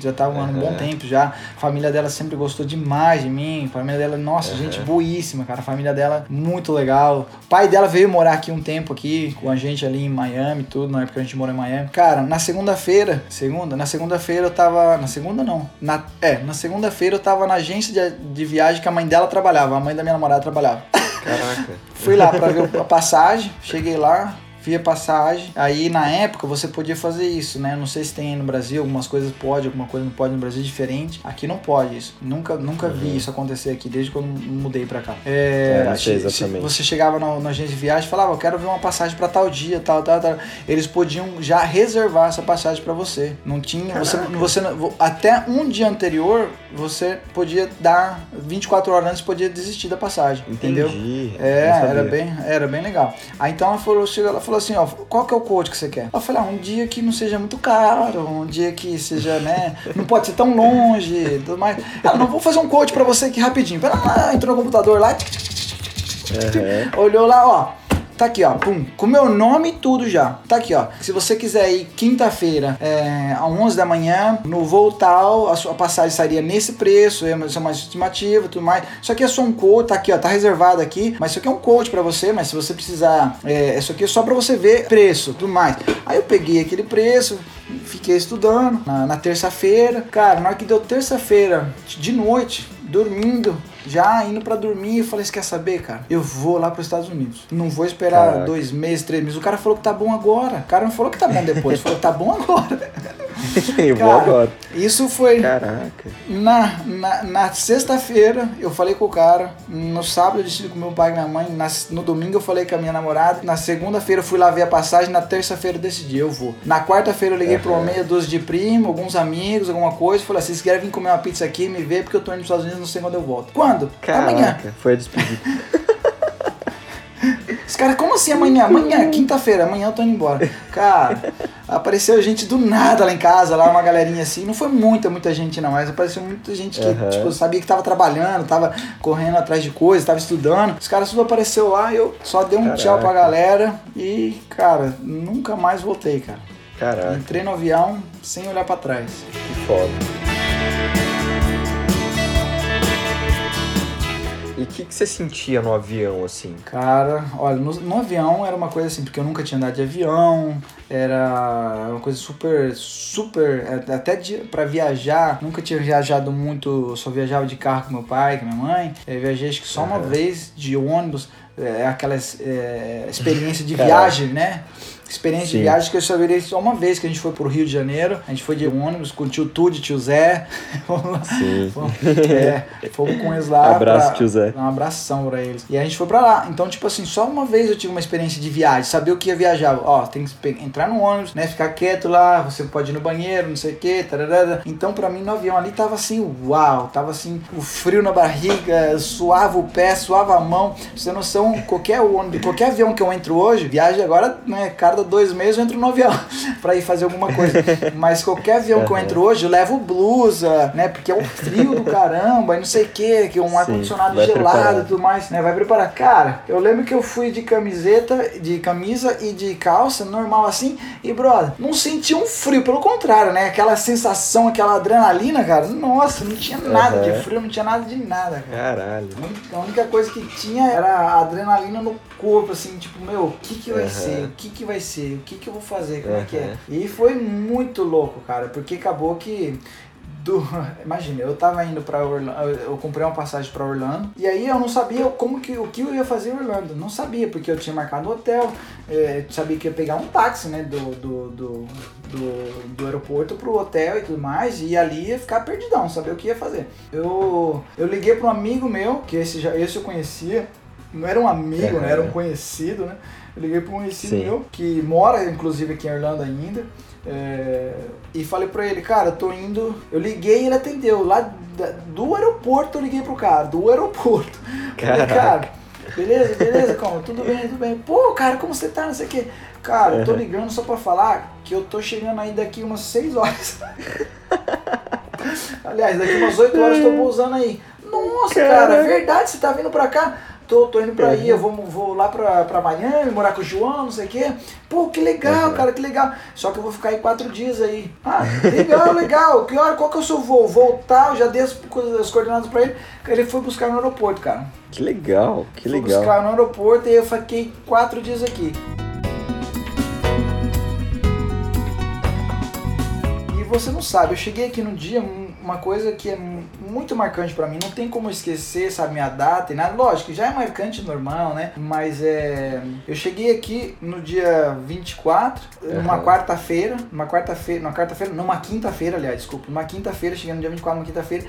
Já tava há um bom Aham. tempo já. A família dela sempre gostou demais de mim. A família dela, nossa, gente boíssima, cara. A família dela, muito legal. O pai dela veio morar aqui um tempo aqui com a gente ali em Miami tudo, na época que a gente morou em Miami. Cara, na segunda-feira, segunda, na segunda-feira eu tava. Na segunda não. Na, é, na segunda-feira eu tava na agência de, de viagem que a mãe dela trabalhava, a mãe da minha namorada trabalhava. Caraca. Fui lá pra ver a passagem, cheguei lá, vi a passagem. Aí na época você podia fazer isso, né? Não sei se tem aí no Brasil, algumas coisas pode, alguma coisa não pode no Brasil diferente. Aqui não pode isso. Nunca, nunca vi Uhum. isso acontecer aqui, desde quando eu mudei pra cá. É, É, não sei che- exatamente. Você chegava na, na agência de viagem e falava, eu quero ver uma passagem pra tal dia, tal, tal, tal. Eles podiam já reservar essa passagem pra você. Não tinha. Você, você, até um dia anterior, você podia dar 24 horas antes, podia desistir da passagem. Entendeu? Entendi. É, Não sabia. era bem, era bem legal. Aí então ela falou, ela falou assim, ó, qual que é o coach que você quer? Eu falei, ah, um dia que não seja muito caro, um dia que seja, né, não pode ser tão longe, e tudo mais. Ela, não vou fazer um coach pra você aqui rapidinho. Pera lá, entrou no computador lá, tic, tic, tic, Aham. olhou lá, ó. Tá aqui, ó, pum, com meu nome e tudo já. Tá aqui, ó. Se você quiser ir quinta-feira, é, às 11 da manhã, no voo tal, a sua passagem sairia nesse preço, é uma, é uma estimativa tudo mais. Isso aqui é só um coach, tá aqui, ó, tá reservado aqui. Mas isso aqui é um coach pra você, mas se você precisar, é, isso aqui é só pra você ver preço, tudo mais. Aí eu peguei aquele preço, fiquei estudando na, na terça-feira. Cara, na hora que deu terça-feira, de noite, dormindo, já indo pra dormir, eu falei, você quer saber, cara? Eu vou lá pros Estados Unidos. Não vou esperar Caraca. dois meses, três meses. O cara falou que tá bom agora. O cara não falou que tá bom depois, falou que tá bom agora. eu vou Cara, agora. Isso foi Caraca. na, na, na sexta-feira, eu falei com o cara. No sábado eu decidi com meu pai e minha mãe. na- no domingo eu falei com a minha namorada. Na segunda-feira eu fui lá ver a passagem. Na terça-feira eu decidi, eu vou. Na quarta-feira eu liguei pra uma meia dúzia de primo, alguns amigos, alguma coisa. Falei assim: vocês querem vir comer uma pizza aqui, me ver, porque eu tô indo pros Estados Unidos, não sei quando eu volto. Quando? Amanhã. Caraca, foi a despedida. Os caras, como assim amanhã? Amanhã, quinta-feira, amanhã eu tô indo embora. Cara, apareceu gente do nada lá em casa, lá uma galerinha assim. Não foi muita, muita gente não, mas apareceu muita gente que, Aham. tipo, sabia que tava trabalhando, tava correndo atrás de coisas, tava estudando. Os caras tudo apareceu lá, eu só dei um tchau pra Caraca. galera e, cara, nunca mais voltei, cara. Caraca, Entrei no avião sem olhar pra trás. que foda. E o que, que você sentia no avião, assim? Cara, olha, no, no avião era uma coisa assim, porque eu nunca tinha andado de avião, era uma coisa super, super, é, até de, pra viajar, nunca tinha viajado muito, só viajava de carro com meu pai, com minha mãe, eu viajei acho que só uma Aham. vez de ônibus, é aquela é, experiência de viagem, né? Experiência de Sim. viagem que eu só virei só uma vez que a gente foi pro Rio de Janeiro, a gente foi de ônibus com o tio Tude, tio Zé, Vamos lá. Sim. Fomos, é, fomos com eles lá. Abraço, pra- tio Zé. Um abração pra eles. E a gente foi pra lá. Então, tipo assim, só uma vez eu tive uma experiência de viagem, saber o que ia viajar. Ó, tem que entrar no ônibus, né? Ficar quieto lá, você pode ir no banheiro, não sei o que. Então, pra mim, no avião ali tava assim, uau, tava assim, o frio na barriga, suava o pé, suava a mão. Pra Você tem noção, qualquer ônibus, qualquer avião que eu entro hoje, viagem agora, né? Cada dois meses eu entro no avião pra ir fazer alguma coisa. Mas qualquer avião que eu entro hoje, eu levo blusa, né? Porque é um frio do caramba, e não sei o que, que é um ar-condicionado gelado e tudo mais, né? Vai preparar. Cara, eu lembro que eu fui de camiseta, de camisa e de calça, normal assim, e brother, não senti um frio, pelo contrário, né? Aquela sensação, aquela adrenalina, cara, nossa, não tinha nada Aham. de frio, não tinha nada de nada, cara. Caralho. A única- coisa que tinha era a adrenalina no corpo, assim, tipo, meu, o que que vai Aham. ser? O que que vai ser? O que que eu vou fazer? Como é que é? E foi muito louco, cara, porque acabou que. Do, imagina, eu tava indo pra Orlando, eu comprei uma passagem pra Orlando, e aí eu não sabia como que, o que eu ia fazer em Orlando. Não sabia, porque eu tinha marcado um hotel, é, sabia que ia pegar um táxi, né, do, do, do, do, do aeroporto pro hotel e tudo mais, e ali ia ficar perdidão, saber o que ia fazer. Eu, eu liguei pra um amigo meu, que esse, já, esse eu conhecia, não era um amigo, né, era um conhecido, né? Eu liguei pra um conhecido meu, que mora inclusive aqui em Orlando ainda. é, e falei pra ele, cara, eu tô indo. Eu liguei e ele atendeu. Lá do aeroporto eu liguei pro cara, do aeroporto. Falei, cara, beleza, beleza, como? Tudo bem, tudo bem. Pô, cara, como você tá? Não sei o quê. Cara, eu tô ligando só pra falar que eu tô chegando aí daqui umas 6 horas. Aliás, daqui umas 8 horas eu tô pousando aí. Nossa, cara, Caraca. verdade, você tá vindo pra cá? Tô, tô indo pra aí, Uhum. eu vou, vou lá pra, pra Miami, morar com o João, não sei o quê. Pô, que legal, Uhum. cara, que legal. Só que eu vou ficar aí quatro dias aí. Ah, legal, legal. Que hora, qual que é o seu voo? Voltar, eu já dei as, as coordenadas pra ele. Ele foi buscar no aeroporto, cara. Que legal, que Fui legal. buscar no aeroporto e eu fiquei quatro dias aqui. E você não sabe, eu cheguei aqui no dia, uma coisa que é mu- muito marcante pra mim, não tem como esquecer, sabe, minha data e nada. Lógico, já é marcante normal, né? Mas é. Eu cheguei aqui no dia 24, numa Aham. quarta-feira, numa quarta-feira, numa quarta-feira, numa quinta-feira, aliás, desculpa, numa quinta-feira, cheguei no dia 24, numa quinta-feira,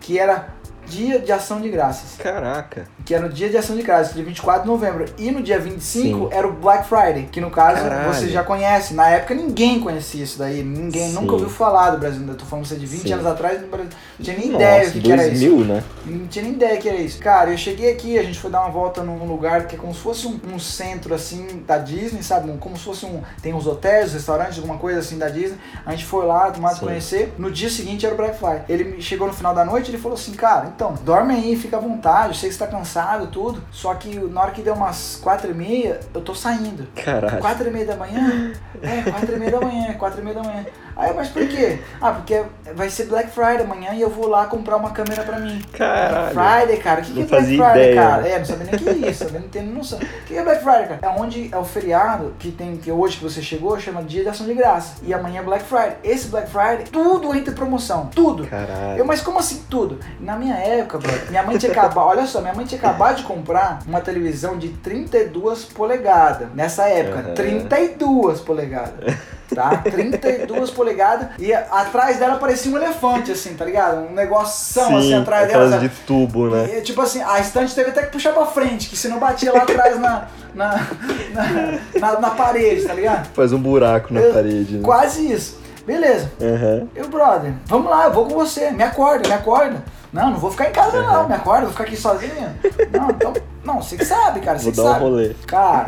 que era dia de ação de graças Caraca. que era no dia de ação de graças, dia 24 de novembro. E no dia 25 Sim. era o Black Friday, que no caso Caralho. você já conhece. Na época ninguém conhecia isso daí, ninguém Sim. nunca ouviu falar do Brasil. Eu tô falando você de 20 Sim. anos atrás, no Brasil, não tinha nem ideia Nossa, do que, que era isso. 2000, né? Não tinha nem ideia que era isso. Cara, eu cheguei aqui, a gente foi dar uma volta num lugar que é como se fosse um, um centro assim da Disney, sabe? Como se fosse um. Tem uns hotéis, restaurantes, alguma coisa assim da Disney. A gente foi lá, tomar Sim. conhecer. No dia seguinte era o Black Friday. Ele chegou no final da noite ele falou assim: Cara, então, dorme aí, fica à vontade. Eu sei que você tá cansado tudo. Só que na hora que deu umas quatro e meia, eu tô saindo. Caralho. Quatro e meia da manhã? É, quatro e meia da manhã, quatro e meia da manhã. Aí, mas por quê? Ah, porque vai ser Black Friday amanhã e eu vou lá comprar uma câmera pra mim. Caralho. Black Friday, cara. O que, que é Black Friday, ideia. cara? É, não sabia nem o que é isso, não tenho noção. O que é Black Friday, cara? É onde é o feriado que tem, que hoje que você chegou, chama Dia de Ação de Graça. E amanhã é Black Friday. Esse Black Friday, tudo entra em promoção. Tudo. Caralho. Eu, mas como assim tudo? Na minha época, brother, minha mãe tinha acabado, olha só, minha mãe tinha acabado de comprar uma televisão de 32 polegadas. Nessa época, Aham. 32 polegadas. Tá? 32 polegadas e atrás dela parecia um elefante, assim, tá ligado? Um negoção Sim, assim atrás dela. sabe? de tubo, né? E, tipo assim, a estante teve até que puxar pra frente, que se não batia lá atrás na, na, na, na, na parede, tá ligado? Faz um buraco na Eu- parede. Né? Quase isso. Beleza. Aham. Eu, brother, vamos lá, eu vou com você. Me acorda, me acorda. Não, não vou ficar em casa não, me acorda, vou ficar aqui sozinho. Não, então, não, você que sabe, cara, você Vou que dar um rolê. Cara,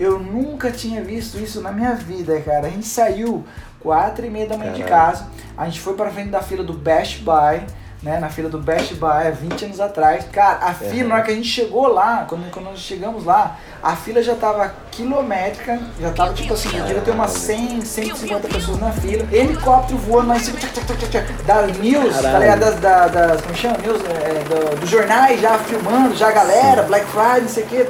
eu nunca tinha visto isso na minha vida, cara. A gente saiu quatro e meia da manhã de Caralho. casa, a gente foi pra frente da fila do Best Buy, né, na fila do Best Buy há 20 anos atrás. Cara, a fila, na hora que a gente chegou lá, quando, quando nós chegamos lá, a fila já tava quilométrica, já tava tipo assim, devia ter umas 100, 150 pessoas na fila. Helicóptero voando lá em cima, das news, tá Caralho. ligado? Das, da- das, como chama? News, é, do- dos jornais já filmando, já a galera, Black Friday, não sei o que,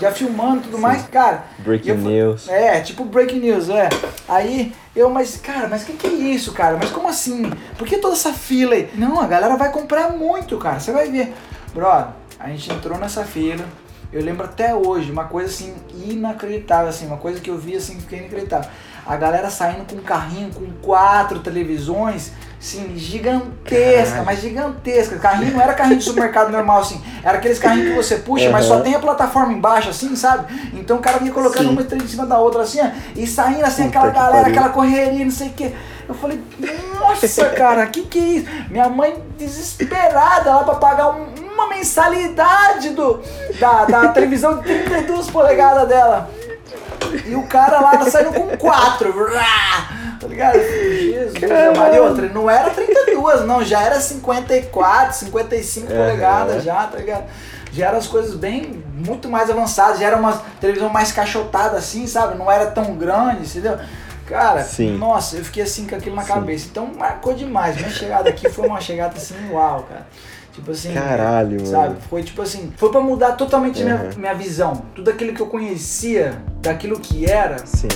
já filmando e tudo mais. Cara, Breaking eu news. É, tipo breaking news, é. Aí eu, mas cara, mas o que, que é isso, cara? Mas como assim? Por que toda essa fila aí? Não, a galera vai comprar muito, cara. Você vai ver. Brother, a gente entrou nessa fila. Eu lembro até hoje, uma coisa assim inacreditável, assim, uma coisa que eu vi assim, que fiquei inacreditável. A galera saindo com um carrinho com quatro televisões, assim, gigantesca, Caralho. mas gigantesca. Carrinho não era carrinho de supermercado normal, assim. Era aqueles carrinhos que você puxa, mas só tem a plataforma embaixo, assim, sabe? Então o cara ia colocando Sim. uma estrela em cima da outra, assim, ó, e saindo assim, Puta aquela que galera, pariu. aquela correria, não sei o quê. Eu falei, nossa, cara, que que é isso? Minha mãe desesperada lá pra pagar um- uma mensalidade do, da, da televisão de 32 polegadas dela. E o cara lá tá saindo com 4. Tá ligado? Jesus, amado. E outra, não era 32, não, já era 54, 55 Aham. polegadas já, tá ligado? Já eram as coisas bem, muito mais avançadas, já era uma televisão mais cachotada assim, sabe? Não era tão grande, entendeu? Cara, Sim. nossa, eu fiquei assim com aquilo na Sim. cabeça. Então marcou demais. Minha chegada aqui foi uma chegada assim, uau, cara. Tipo assim, Caralho, sabe? mano. Foi tipo assim, foi pra mudar totalmente minha, Uhum. minha visão. Tudo aquilo que eu conhecia, daquilo que era, Sim.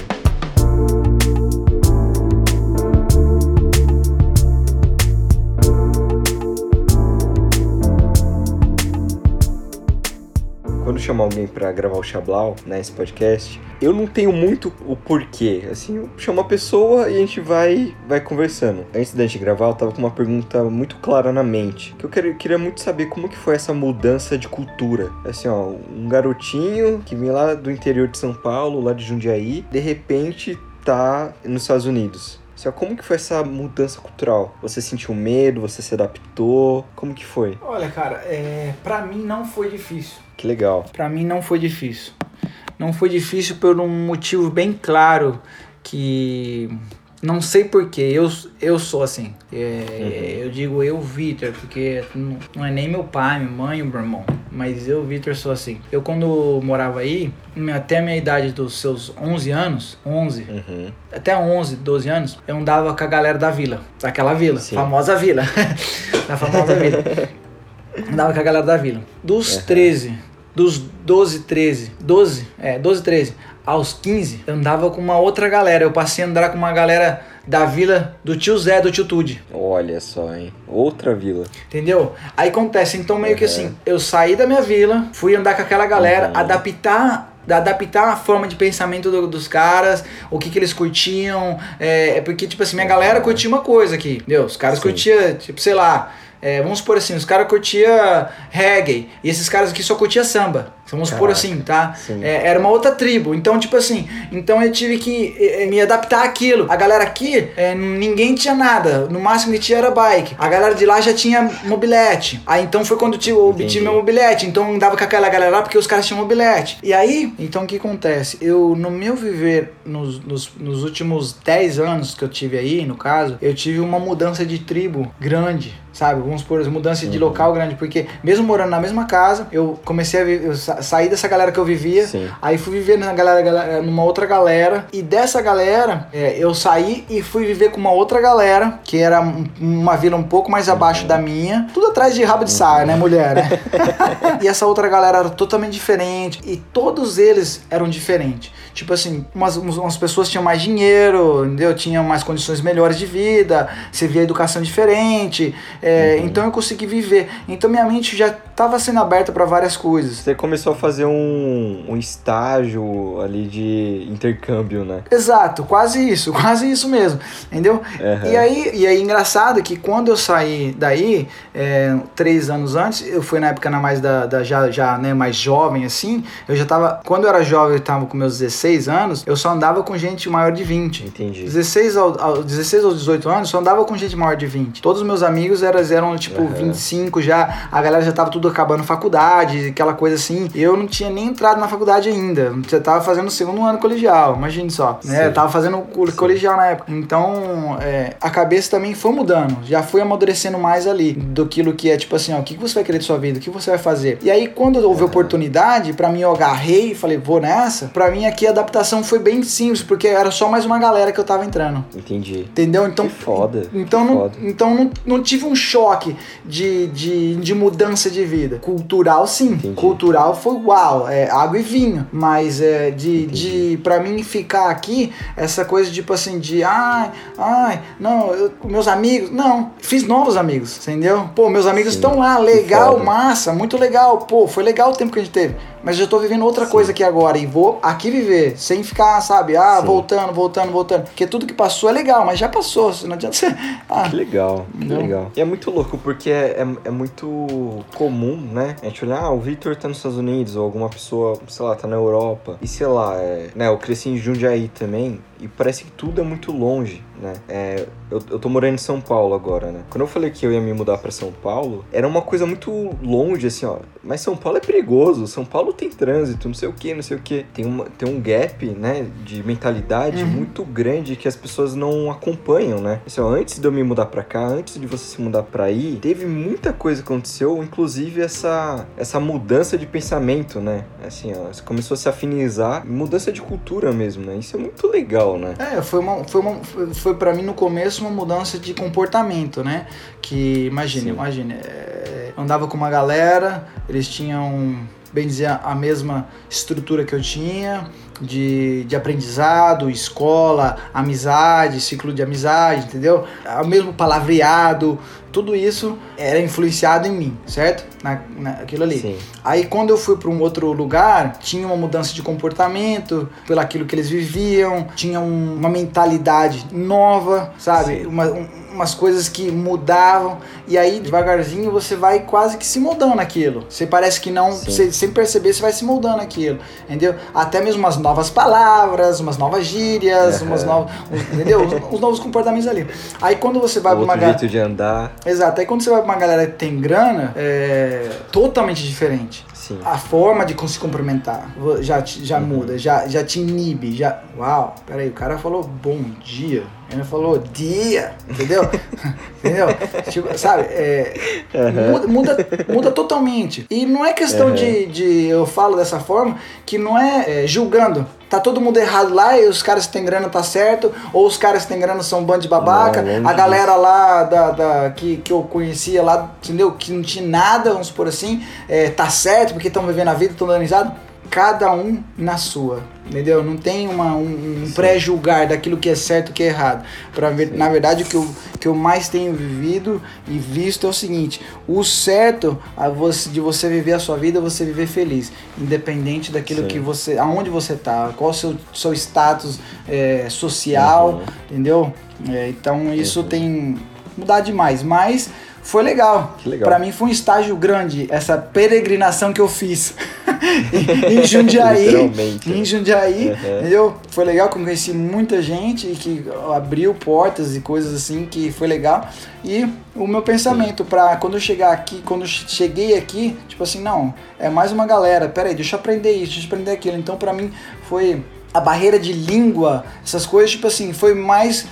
Quando chamo alguém pra gravar o Xablau, né, esse podcast, eu não tenho muito o porquê. Assim, eu chamo a pessoa e a gente vai vai conversando. Antes da gente gravar, eu tava com uma pergunta muito clara na mente. Que eu queria, queria muito saber como que foi essa mudança de cultura. Assim, ó, um garotinho que vinha lá do interior de São Paulo, lá de Jundiaí, de repente tá nos Estados Unidos. Ó, como que foi essa mudança cultural? Você sentiu medo? Você se adaptou? Como que foi? Olha, cara, é, para mim não foi difícil. Que legal. Pra mim não foi difícil. Não foi difícil por um motivo bem claro que não sei porquê, eu, eu sou assim. É, Eu digo eu, Vitor, porque não, não é nem meu pai, minha mãe, meu irmão. Mas eu, Vitor, sou assim. Eu quando morava aí, até a minha idade dos seus 11 anos, 11, Uhum. até 11, 12 anos, eu andava com a galera da vila. Daquela vila, Sim. famosa vila. da famosa vila. Andava com a galera da vila. Dos 13, dos 12, 13, 12, é, 12, 13 aos 15, eu andava com uma outra galera. Eu passei a andar com uma galera da vila do tio Zé, do tio Tude. Olha só, hein? Outra vila. Entendeu? Aí acontece, então meio que Uhum. assim, eu saí da minha vila, fui andar com aquela galera, Uhum. adaptar adaptar a forma de pensamento do- dos caras, o que que eles curtiam, é, é porque, tipo assim, minha galera curtia uma coisa aqui, entendeu? Os caras Sim. curtiam, tipo, sei lá, é, vamos supor assim, os caras curtiam reggae, e esses caras aqui só curtiam samba, vamos supor Caraca, assim, tá? É, era uma outra tribo, então, tipo assim, então eu tive que eh, me adaptar àquilo. A galera aqui, eh, ninguém tinha nada, no máximo que tinha era bike. A galera de lá já tinha mobilete. Aí então foi quando eu obtive meu mobilete, então eu andava com aquela galera lá porque os caras tinham mobilete. E aí, então o que acontece? Eu, no meu viver, nos, nos, nos últimos 10 anos que eu tive aí, no caso, eu tive uma mudança de tribo grande. Sabe, vamos por mudança de Uhum. local grande, porque mesmo morando na mesma casa, eu comecei a eu saí dessa galera que eu vivia, Sim. Aí fui viver na galera, numa outra galera. E dessa galera, é, eu saí e fui viver com uma outra galera, que era um- uma vila um pouco mais abaixo da minha. Tudo atrás de rabo de saia, né, mulher? Né? e essa outra galera era totalmente diferente. E todos eles eram diferentes. Tipo assim, umas, umas pessoas tinham mais dinheiro, entendeu? Tinham mais condições melhores de vida, você via educação diferente. É, Uhum. Então eu consegui viver. Então minha mente já estava sendo aberta para várias coisas. Você começou a fazer um, um estágio ali de intercâmbio, né? Exato, quase isso, quase isso mesmo, entendeu? Aham. E aí, e aí engraçado que quando eu saí daí, é, três anos antes, eu fui na época na mais da, da já, já né, mais jovem assim, eu já tava, quando eu era jovem, eu tava com meus 16 anos, eu só andava com gente maior de 20. Entendi. 16 ao, ao 16 aos 18 anos, só andava com gente maior de 20. Todos os meus amigos eram, eram tipo Aham. 25 já, a galera já tava tudo acabando faculdade, aquela coisa assim. Eu não tinha nem entrado na faculdade ainda. Eu tava fazendo o segundo ano colegial, imagine só. Né? Eu tava fazendo o co- colegial na época. Então, é, a cabeça também foi mudando. Já fui amadurecendo mais ali do que é tipo assim, ó, o que você vai querer de sua vida? O que você vai fazer? E aí, quando houve oportunidade, pra mim eu agarrei e falei, vou nessa. Pra mim aqui a adaptação foi bem simples, porque era só mais uma galera que eu tava entrando. Entendi. Entendeu? Então, Que foda. então, que não, foda. então não, não tive um choque de, de, de mudança de vida. Cultural, sim. Entendi. Cultural foi uau, é água e vinho. Mas é de, Entendi. de para mim ficar aqui, essa coisa tipo assim, de ai, ai, não, eu- meus amigos. Não, fiz novos amigos, entendeu? Pô, meus amigos estão lá, legal, massa, muito legal. Pô, foi legal o tempo que a gente teve. Mas eu tô vivendo outra Sim. coisa aqui agora e vou aqui viver, sem ficar, sabe, ah, Sim. voltando, voltando, voltando. Porque tudo que passou é legal, mas já passou, não adianta você. Ah, Que legal, que Não. legal. E é muito louco, porque é, é, é muito comum, né? A gente olhar, ah, o Victor tá nos Estados Unidos, ou alguma pessoa, sei lá, tá na Europa. E sei lá, é, né? Eu cresci em Jundiaí também, e parece que tudo é muito longe, né? É, eu, eu tô morando em São Paulo agora, né? Quando eu falei que eu ia me mudar pra São Paulo, era uma coisa muito longe, assim, ó. Mas São Paulo é perigoso, São Paulo tem trânsito, não sei o que, não sei o que. Tem, uma, tem um gap, né, de mentalidade Uhum. muito grande que as pessoas não acompanham, né? Assim, ó, antes de eu me mudar pra cá, antes de você se mudar pra aí, teve muita coisa que aconteceu, inclusive essa, essa mudança de pensamento, né? Assim, ó, você começou a se afinizar, mudança de cultura mesmo, né? Isso é muito legal, né? É, foi uma, foi uma, foi- para mim no começo uma mudança de comportamento, né? Que imagine, Sim. imagine, é, andava com uma galera, eles tinham, bem dizer, a mesma estrutura que eu tinha de, de aprendizado, escola, amizade, ciclo de amizade, entendeu? O mesmo palavreado, tudo isso era influenciado em mim, certo? Na, naquilo ali. Sim. Aí quando eu fui para um outro lugar, tinha uma mudança de comportamento, pelo aquilo que eles viviam, tinha um- uma mentalidade nova, sabe? Uma- um- umas coisas que mudavam e aí devagarzinho você vai quase que se moldando naquilo. Você parece que não, você, sem perceber, você vai se moldando naquilo, entendeu? Até mesmo umas novas palavras, umas novas gírias, Aham. umas novas, entendeu? Os, os novos comportamentos ali. Aí quando você vai para uma Outro ga- jeito de andar, Exato, aí quando você vai pra uma galera que tem grana, é totalmente diferente. Sim. A forma de se cumprimentar já, já Uhum. muda, já, já te inibe, já. Uau, peraí, o cara falou bom dia. Ele falou dia, entendeu? entendeu? Tipo, sabe? É, Aham. muda, muda, muda totalmente. E não é questão Aham. de, de. Eu falo dessa forma, que não é, é, julgando. Tá todo mundo errado lá e os caras que têm grana tá certo, ou os caras que têm grana são um bando de babaca, Não, a galera lá da, da- que, que eu conhecia lá, entendeu? Que não tinha nada, vamos supor assim, é, tá certo, porque estão vivendo a vida, estão dando risada. Cada um na sua, entendeu? Não tem uma, um, um pré-julgar daquilo que é certo e que é errado. Pra ver, na verdade, o que eu, que eu mais tenho vivido e visto é o seguinte: o certo você, de você viver a sua vida é você viver feliz, independente daquilo Sim. que você, aonde você tá, qual o seu, seu status é, social, Uhum. entendeu? É, então isso Uhum. tem mudado demais, mas foi legal. Legal. Pra mim foi um estágio grande essa peregrinação que eu fiz em, Jundiaí. Né? em Jundiaí, Uhum. entendeu? Foi legal, conheci muita gente que abriu portas e coisas assim que foi legal. E o meu pensamento pra quando eu chegar aqui, quando eu cheguei aqui, tipo assim, não, é mais uma galera, peraí, deixa eu aprender isso, deixa eu aprender aquilo. Então pra mim foi a barreira de língua, essas coisas, tipo assim, foi mais.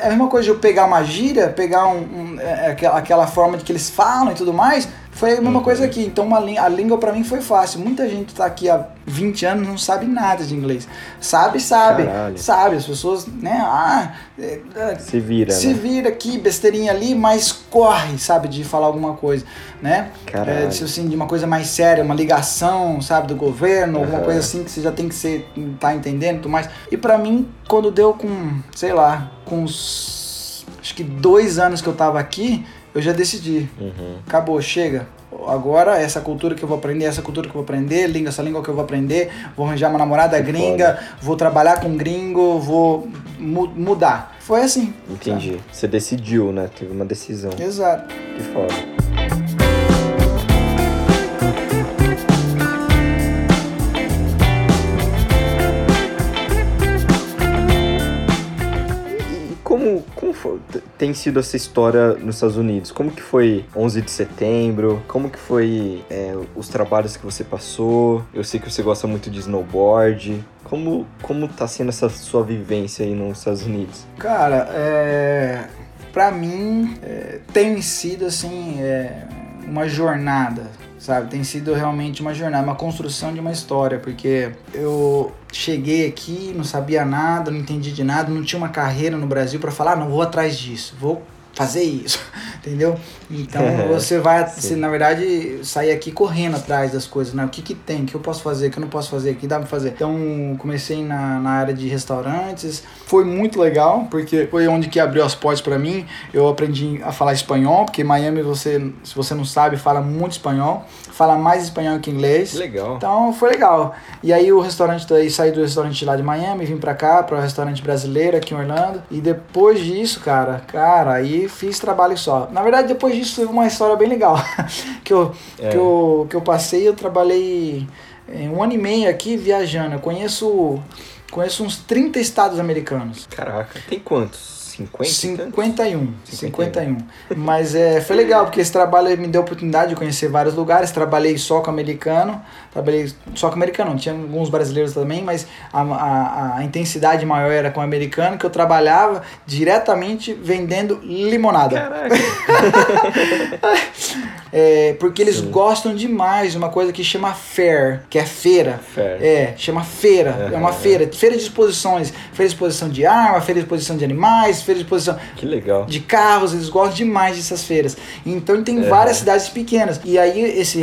É a mesma coisa de eu pegar uma gíria, pegar um, um- é, aquela, aquela forma de que eles falam e tudo mais. Foi a mesma Uhum. coisa aqui. Então uma, a língua pra mim foi fácil. Muita gente tá aqui há 20 anos não sabe nada de inglês. Sabe, sabe. Caralho. Sabe. As pessoas, né? Ah, é, é, Se vira, se né? vira aqui, besteirinha ali, mas corre, sabe, de falar alguma coisa, né? Caralho. É, de, assim, de uma coisa mais séria, uma ligação, sabe, do governo, alguma Aham. coisa assim que você já tem que ser, tá entendendo e tudo mais. E pra mim, quando deu com, sei lá, com uns, acho que dois anos que eu tava aqui, eu já decidi. Uhum. Acabou, chega. Agora, essa cultura que eu vou aprender, essa cultura que eu vou aprender, língua, essa língua que eu vou aprender, vou arranjar uma namorada gringa, vou trabalhar com gringo, vou mu- mudar. Foi assim. Entendi. Você decidiu, né? Teve uma decisão. sabe? Exato. Que foda. Como, foi- tem sido essa história nos Estados Unidos? Como que foi 11 de setembro? Como que foi é, os trabalhos que você passou? Eu sei que você gosta muito de snowboard. Como, como tá sendo essa sua vivência aí nos Estados Unidos? Cara, é, pra mim é, tem sido assim é, uma jornada, sabe? Tem sido realmente uma jornada, uma construção de uma história, porque eu cheguei aqui, não sabia nada, não entendi de nada, não tinha uma carreira no Brasil pra falar, "Ah, não vou atrás disso, vou fazer isso, entendeu? Então você vai, você, na verdade, sair aqui correndo atrás das coisas, né? O que que tem, o que eu posso fazer, o que eu não posso fazer, o que dá pra fazer. Então comecei na, na área de restaurantes, foi muito legal, porque foi onde que abriu as portas pra mim. Eu aprendi a falar espanhol, porque Miami você, se você não sabe, fala muito espanhol, fala mais espanhol que inglês. Legal. Então foi legal. E aí o restaurante daí saí do restaurante lá de Miami, vim pra cá, para o restaurante brasileiro aqui em Orlando. E depois disso, cara, cara, aí fiz trabalho só. Na verdade, depois disso teve uma história bem legal que eu É. que eu que eu passei, eu trabalhei eh, um ano e meio aqui viajando. Eu conheço conheço uns 30 estados americanos. Caraca, tem quantos? 50? e tantos? 51. 51. Mas é, foi legal, porque esse trabalho me deu a oportunidade de conhecer vários lugares. Trabalhei só com americano, trabalhei só com americano, não, tinha alguns brasileiros também, mas a, a, a intensidade maior era com americano, que eu trabalhava diretamente vendendo limonada. Caraca. É, porque eles Sim. gostam demais de uma coisa que chama fair, que é feira. Fair. É, chama feira. É uma feira. Feira de exposições. Feira de exposição de arma, feira de exposição de animais, feira de exposição Que legal. de carros, eles gostam demais dessas feiras. Então tem Uhum. várias cidades pequenas. E aí esse,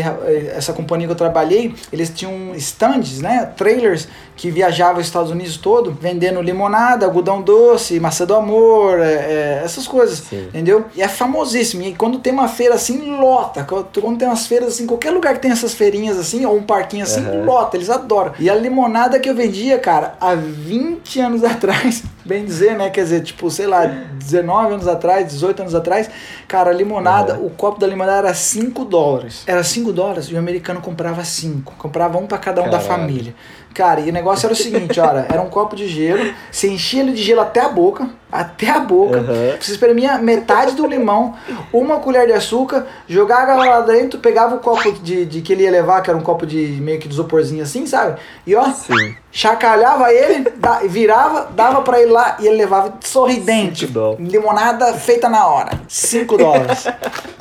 essa companhia que eu trabalhei, eles tinham stands, né, trailers que viajavam os Estados Unidos todo, vendendo limonada, algodão doce, maçã do amor, é, é, essas coisas, Sim. entendeu? E é famosíssimo. E quando tem uma feira assim, lota. Quando tem umas feiras assim, qualquer lugar que tem essas feirinhas assim, ou um parquinho assim, Uhum. lota, eles adoram. E a limonada que eu vendia, cara, há 20 anos atrás, bem dizer, né? Quer dizer, tipo, sei lá, 19 anos atrás, 18 anos atrás, cara, a limonada, Uhum. o copo da limonada era 5 dólares. Era 5 dólares e o americano comprava 5. Comprava um pra cada um da Caralho. família. Cara, e o negócio era o seguinte, olha, era um copo de gelo, você enchia ele de gelo até a boca, até a boca, Uhum. você espremia metade do limão, uma colher de açúcar, jogava lá dentro, pegava o copo de, de que ele ia levar, que era um copo de meio que de isoporzinho assim, sabe? E ó, Sim. chacalhava ele, da- virava, dava pra ele lá e ele levava sorridente. Cinco. Limonada feita na hora. 5 dólares.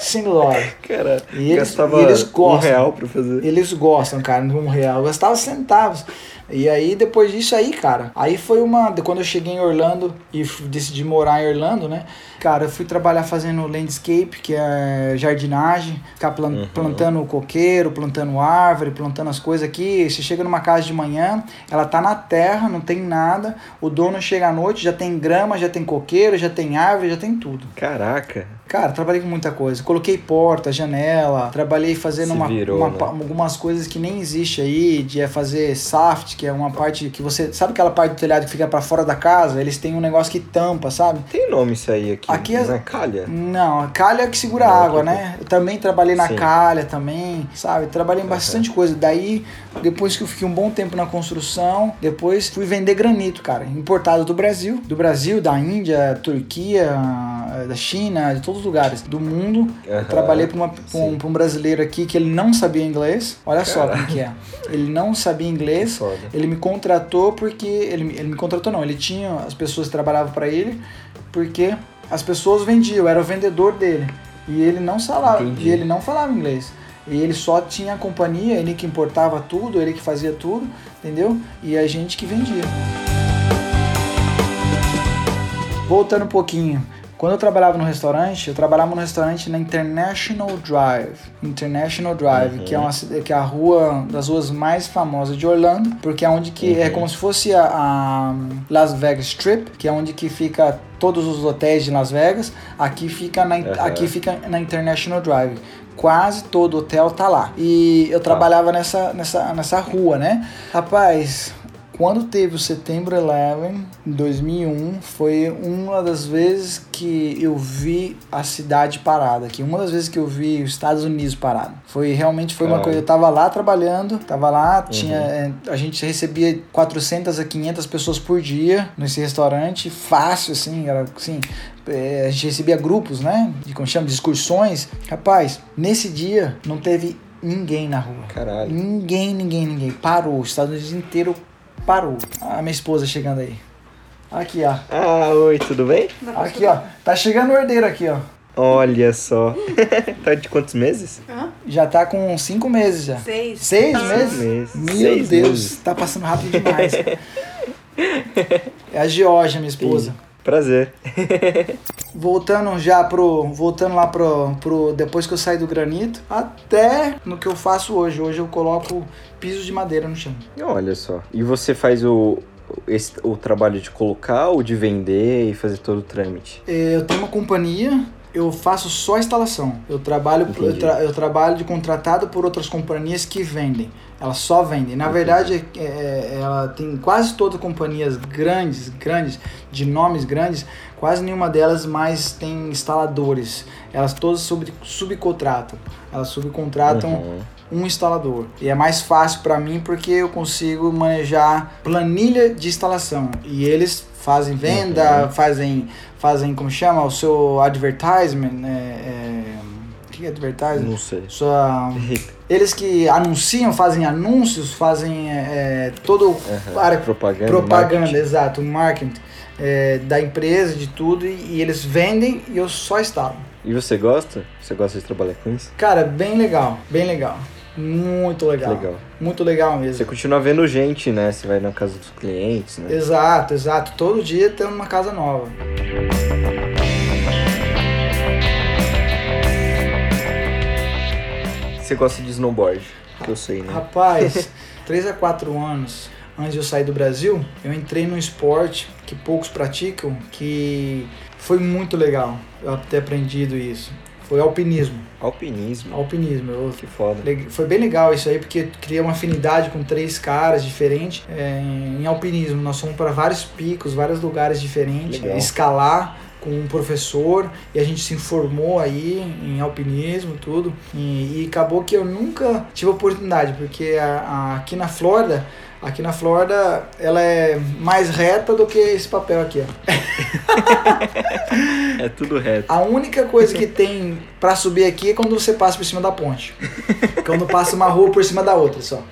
5 dólares. Cara, E eles- gastava eles um gostam. real pra fazer. Eles gostam, cara, um real. Eu gastava centavos. E aí, depois disso aí, cara, aí foi uma. Quando eu cheguei em Orlando e decidi morar em Orlando, né? Cara, eu fui trabalhar fazendo landscape, que é jardinagem, ficar Uhum. plantando coqueiro, plantando árvore, plantando as coisas aqui. Você chega numa casa de manhã, ela tá na terra, não tem nada. O dono chega à noite, já tem grama, já tem coqueiro, já tem árvore, já tem tudo. Caraca. Cara, trabalhei com muita coisa. Coloquei porta, janela, trabalhei fazendo uma, virou, uma né? algumas coisas que nem existe aí, de é fazer saft, que é uma parte que você. Sabe aquela parte do telhado que fica pra fora da casa? Eles têm um negócio que tampa, sabe? Tem nome isso aí aqui. Aqui é- Não é calha? Não, a calha que segura Não, a água, que- né? Eu também trabalhei na Sim. calha também, sabe? Trabalhei em bastante coisa. Daí, depois que eu fiquei um bom tempo na construção, depois fui vender granito, cara, importado do Brasil, do Brasil, da Índia, Turquia, da China, de todos os lugares do mundo. Trabalhei para um, um brasileiro aqui que ele não sabia inglês. Olha só como que é. Ele não sabia inglês. Ele me contratou porque. Ele, ele me contratou, não. Ele tinha as pessoas que trabalhavam para ele porque as pessoas vendiam. Eu era o vendedor dele. E ele não falava, Entendi. e ele não falava inglês. E ele só tinha a companhia, ele que importava tudo, ele que fazia tudo, entendeu? E a gente que vendia. Voltando um pouquinho. Quando eu trabalhava no restaurante, eu trabalhava no restaurante na International Drive. International Drive, Uhum. que, é uma, ci- que é a rua das ruas mais famosas de Orlando, porque é onde que é Uhum. como se fosse a, a Las Vegas Strip, que é onde que fica todos os hotéis de Las Vegas. Aqui fica na, Uhum. aqui fica na International Drive. Quase todo hotel tá lá. E eu trabalhava nessa, nessa, nessa rua, né? Rapaz, quando teve o Setembro 11, em 2001, foi uma das vezes que eu vi a cidade parada aqui. Uma das vezes que eu vi os Estados Unidos parado. Foi realmente foi uma coisa. Eu tava lá trabalhando, tava lá, tinha, é, a gente recebia 400 a 500 pessoas por dia nesse restaurante, fácil assim, era assim. é, a gente recebia grupos, né? De como chama, de excursões. Rapaz, nesse dia não teve ninguém na rua. Caralho. Ninguém, ninguém, ninguém. Parou. Os Estados Unidos inteiro parou. A minha esposa chegando aí. Aqui, ó. Ah, oi, tudo bem? Aqui, ó. Tá chegando o herdeiro aqui, ó. Olha só. tá de quantos meses? Já tá com cinco meses já. Seis. Seis Ah. meses? meses. Meu Seis Deus, meses. tá passando rápido demais. é a Georgia, minha esposa. Prazer. Voltando já pro. Voltando lá pro, pro. Depois que eu saí do granito, até no que eu faço hoje. Hoje eu coloco pisos de madeira no chão. Olha só. E você faz o, esse- o trabalho de colocar ou de vender e fazer todo o trâmite? É, Eu tenho uma companhia, eu faço só a instalação. Eu trabalho, eu, tra- eu trabalho de contratado por outras companhias que vendem. Elas só vendem. Na verdade, é- é- ela tem quase todas companhias grandes, grandes, de nomes grandes, quase nenhuma delas mais tem instaladores. Elas todas sub, subcontratam. Elas subcontratam Uhum. um instalador. E é mais fácil para mim porque eu consigo manejar planilha de instalação. E eles fazem venda, Uhum. fazem, fazem como chama, o seu advertisement, né? É, o que advertisement? Não sei. Sua, eles que anunciam, fazem anúncios, fazem é, é, todo Uhum. área Propaganda. propaganda, marketing. exato, marketing é, da empresa, de tudo, e, e eles vendem e eu só instalo. E você gosta? Você gosta de trabalhar com isso? Cara, bem legal, bem legal. Muito legal. Legal. Muito legal mesmo. Você continua vendo gente, né? Você vai na casa dos clientes, né? Exato, exato. Todo dia tem uma casa nova. Você gosta de snowboard, que eu sei, né? Rapaz, 3 a 4 anos antes de eu sair do Brasil, eu entrei num esporte que poucos praticam, que foi muito legal eu ter aprendido isso. Foi alpinismo. Alpinismo. Alpinismo. Eu Que foda. Foi bem legal isso aí, porque criei uma afinidade com três caras diferentes é, em alpinismo. Nós fomos para vários picos, vários lugares diferentes, Legal. escalar com um professor e a gente se informou aí em alpinismo tudo e, e acabou que eu nunca tive oportunidade porque a- a- aqui na Flórida aqui na Flórida ela é mais reta do que esse papel aqui ó. É tudo reto. A única coisa que tem pra subir aqui é quando você passa por cima da ponte. quando passa uma rua por cima da outra só.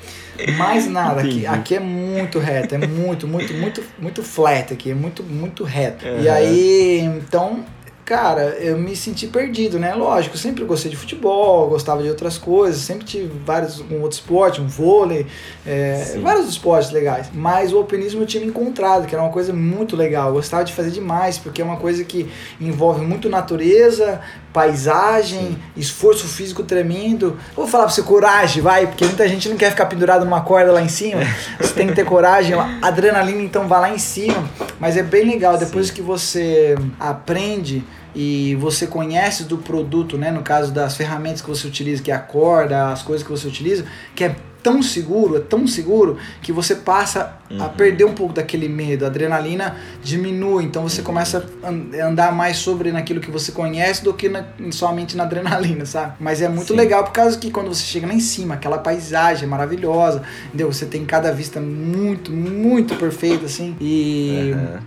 Mais nada, aqui, aqui é muito reto, é muito, muito, muito, muito flat aqui, é muito, muito reto. E Aham. aí, então, cara, eu me senti perdido, né? Lógico, sempre gostei de futebol, gostava de outras coisas, sempre tive vários, um outro esporte, um vôlei, é, vários esportes legais. Mas o alpinismo eu tinha encontrado, que era uma coisa muito legal, eu gostava de fazer demais, porque é uma coisa que envolve muito natureza, paisagem, esforço físico tremendo. Vou falar pra você, coragem, vai, porque muita gente não quer ficar pendurado numa corda lá em cima. Você tem que ter coragem, adrenalina, então vai lá em cima. Mas é bem legal, depois que você aprende e você conhece do produto, né, no caso das ferramentas que você utiliza, que é a corda, as coisas que você utiliza, que é tão seguro, é tão seguro que você passa a perder um pouco daquele medo, a adrenalina diminui, então você começa a an- andar mais sobre naquilo que você conhece do que na- somente na adrenalina, sabe? Mas é muito Sim. legal por causa que quando você chega lá em cima, aquela paisagem maravilhosa, entendeu? Você tem cada vista muito, muito perfeita assim, e Aham.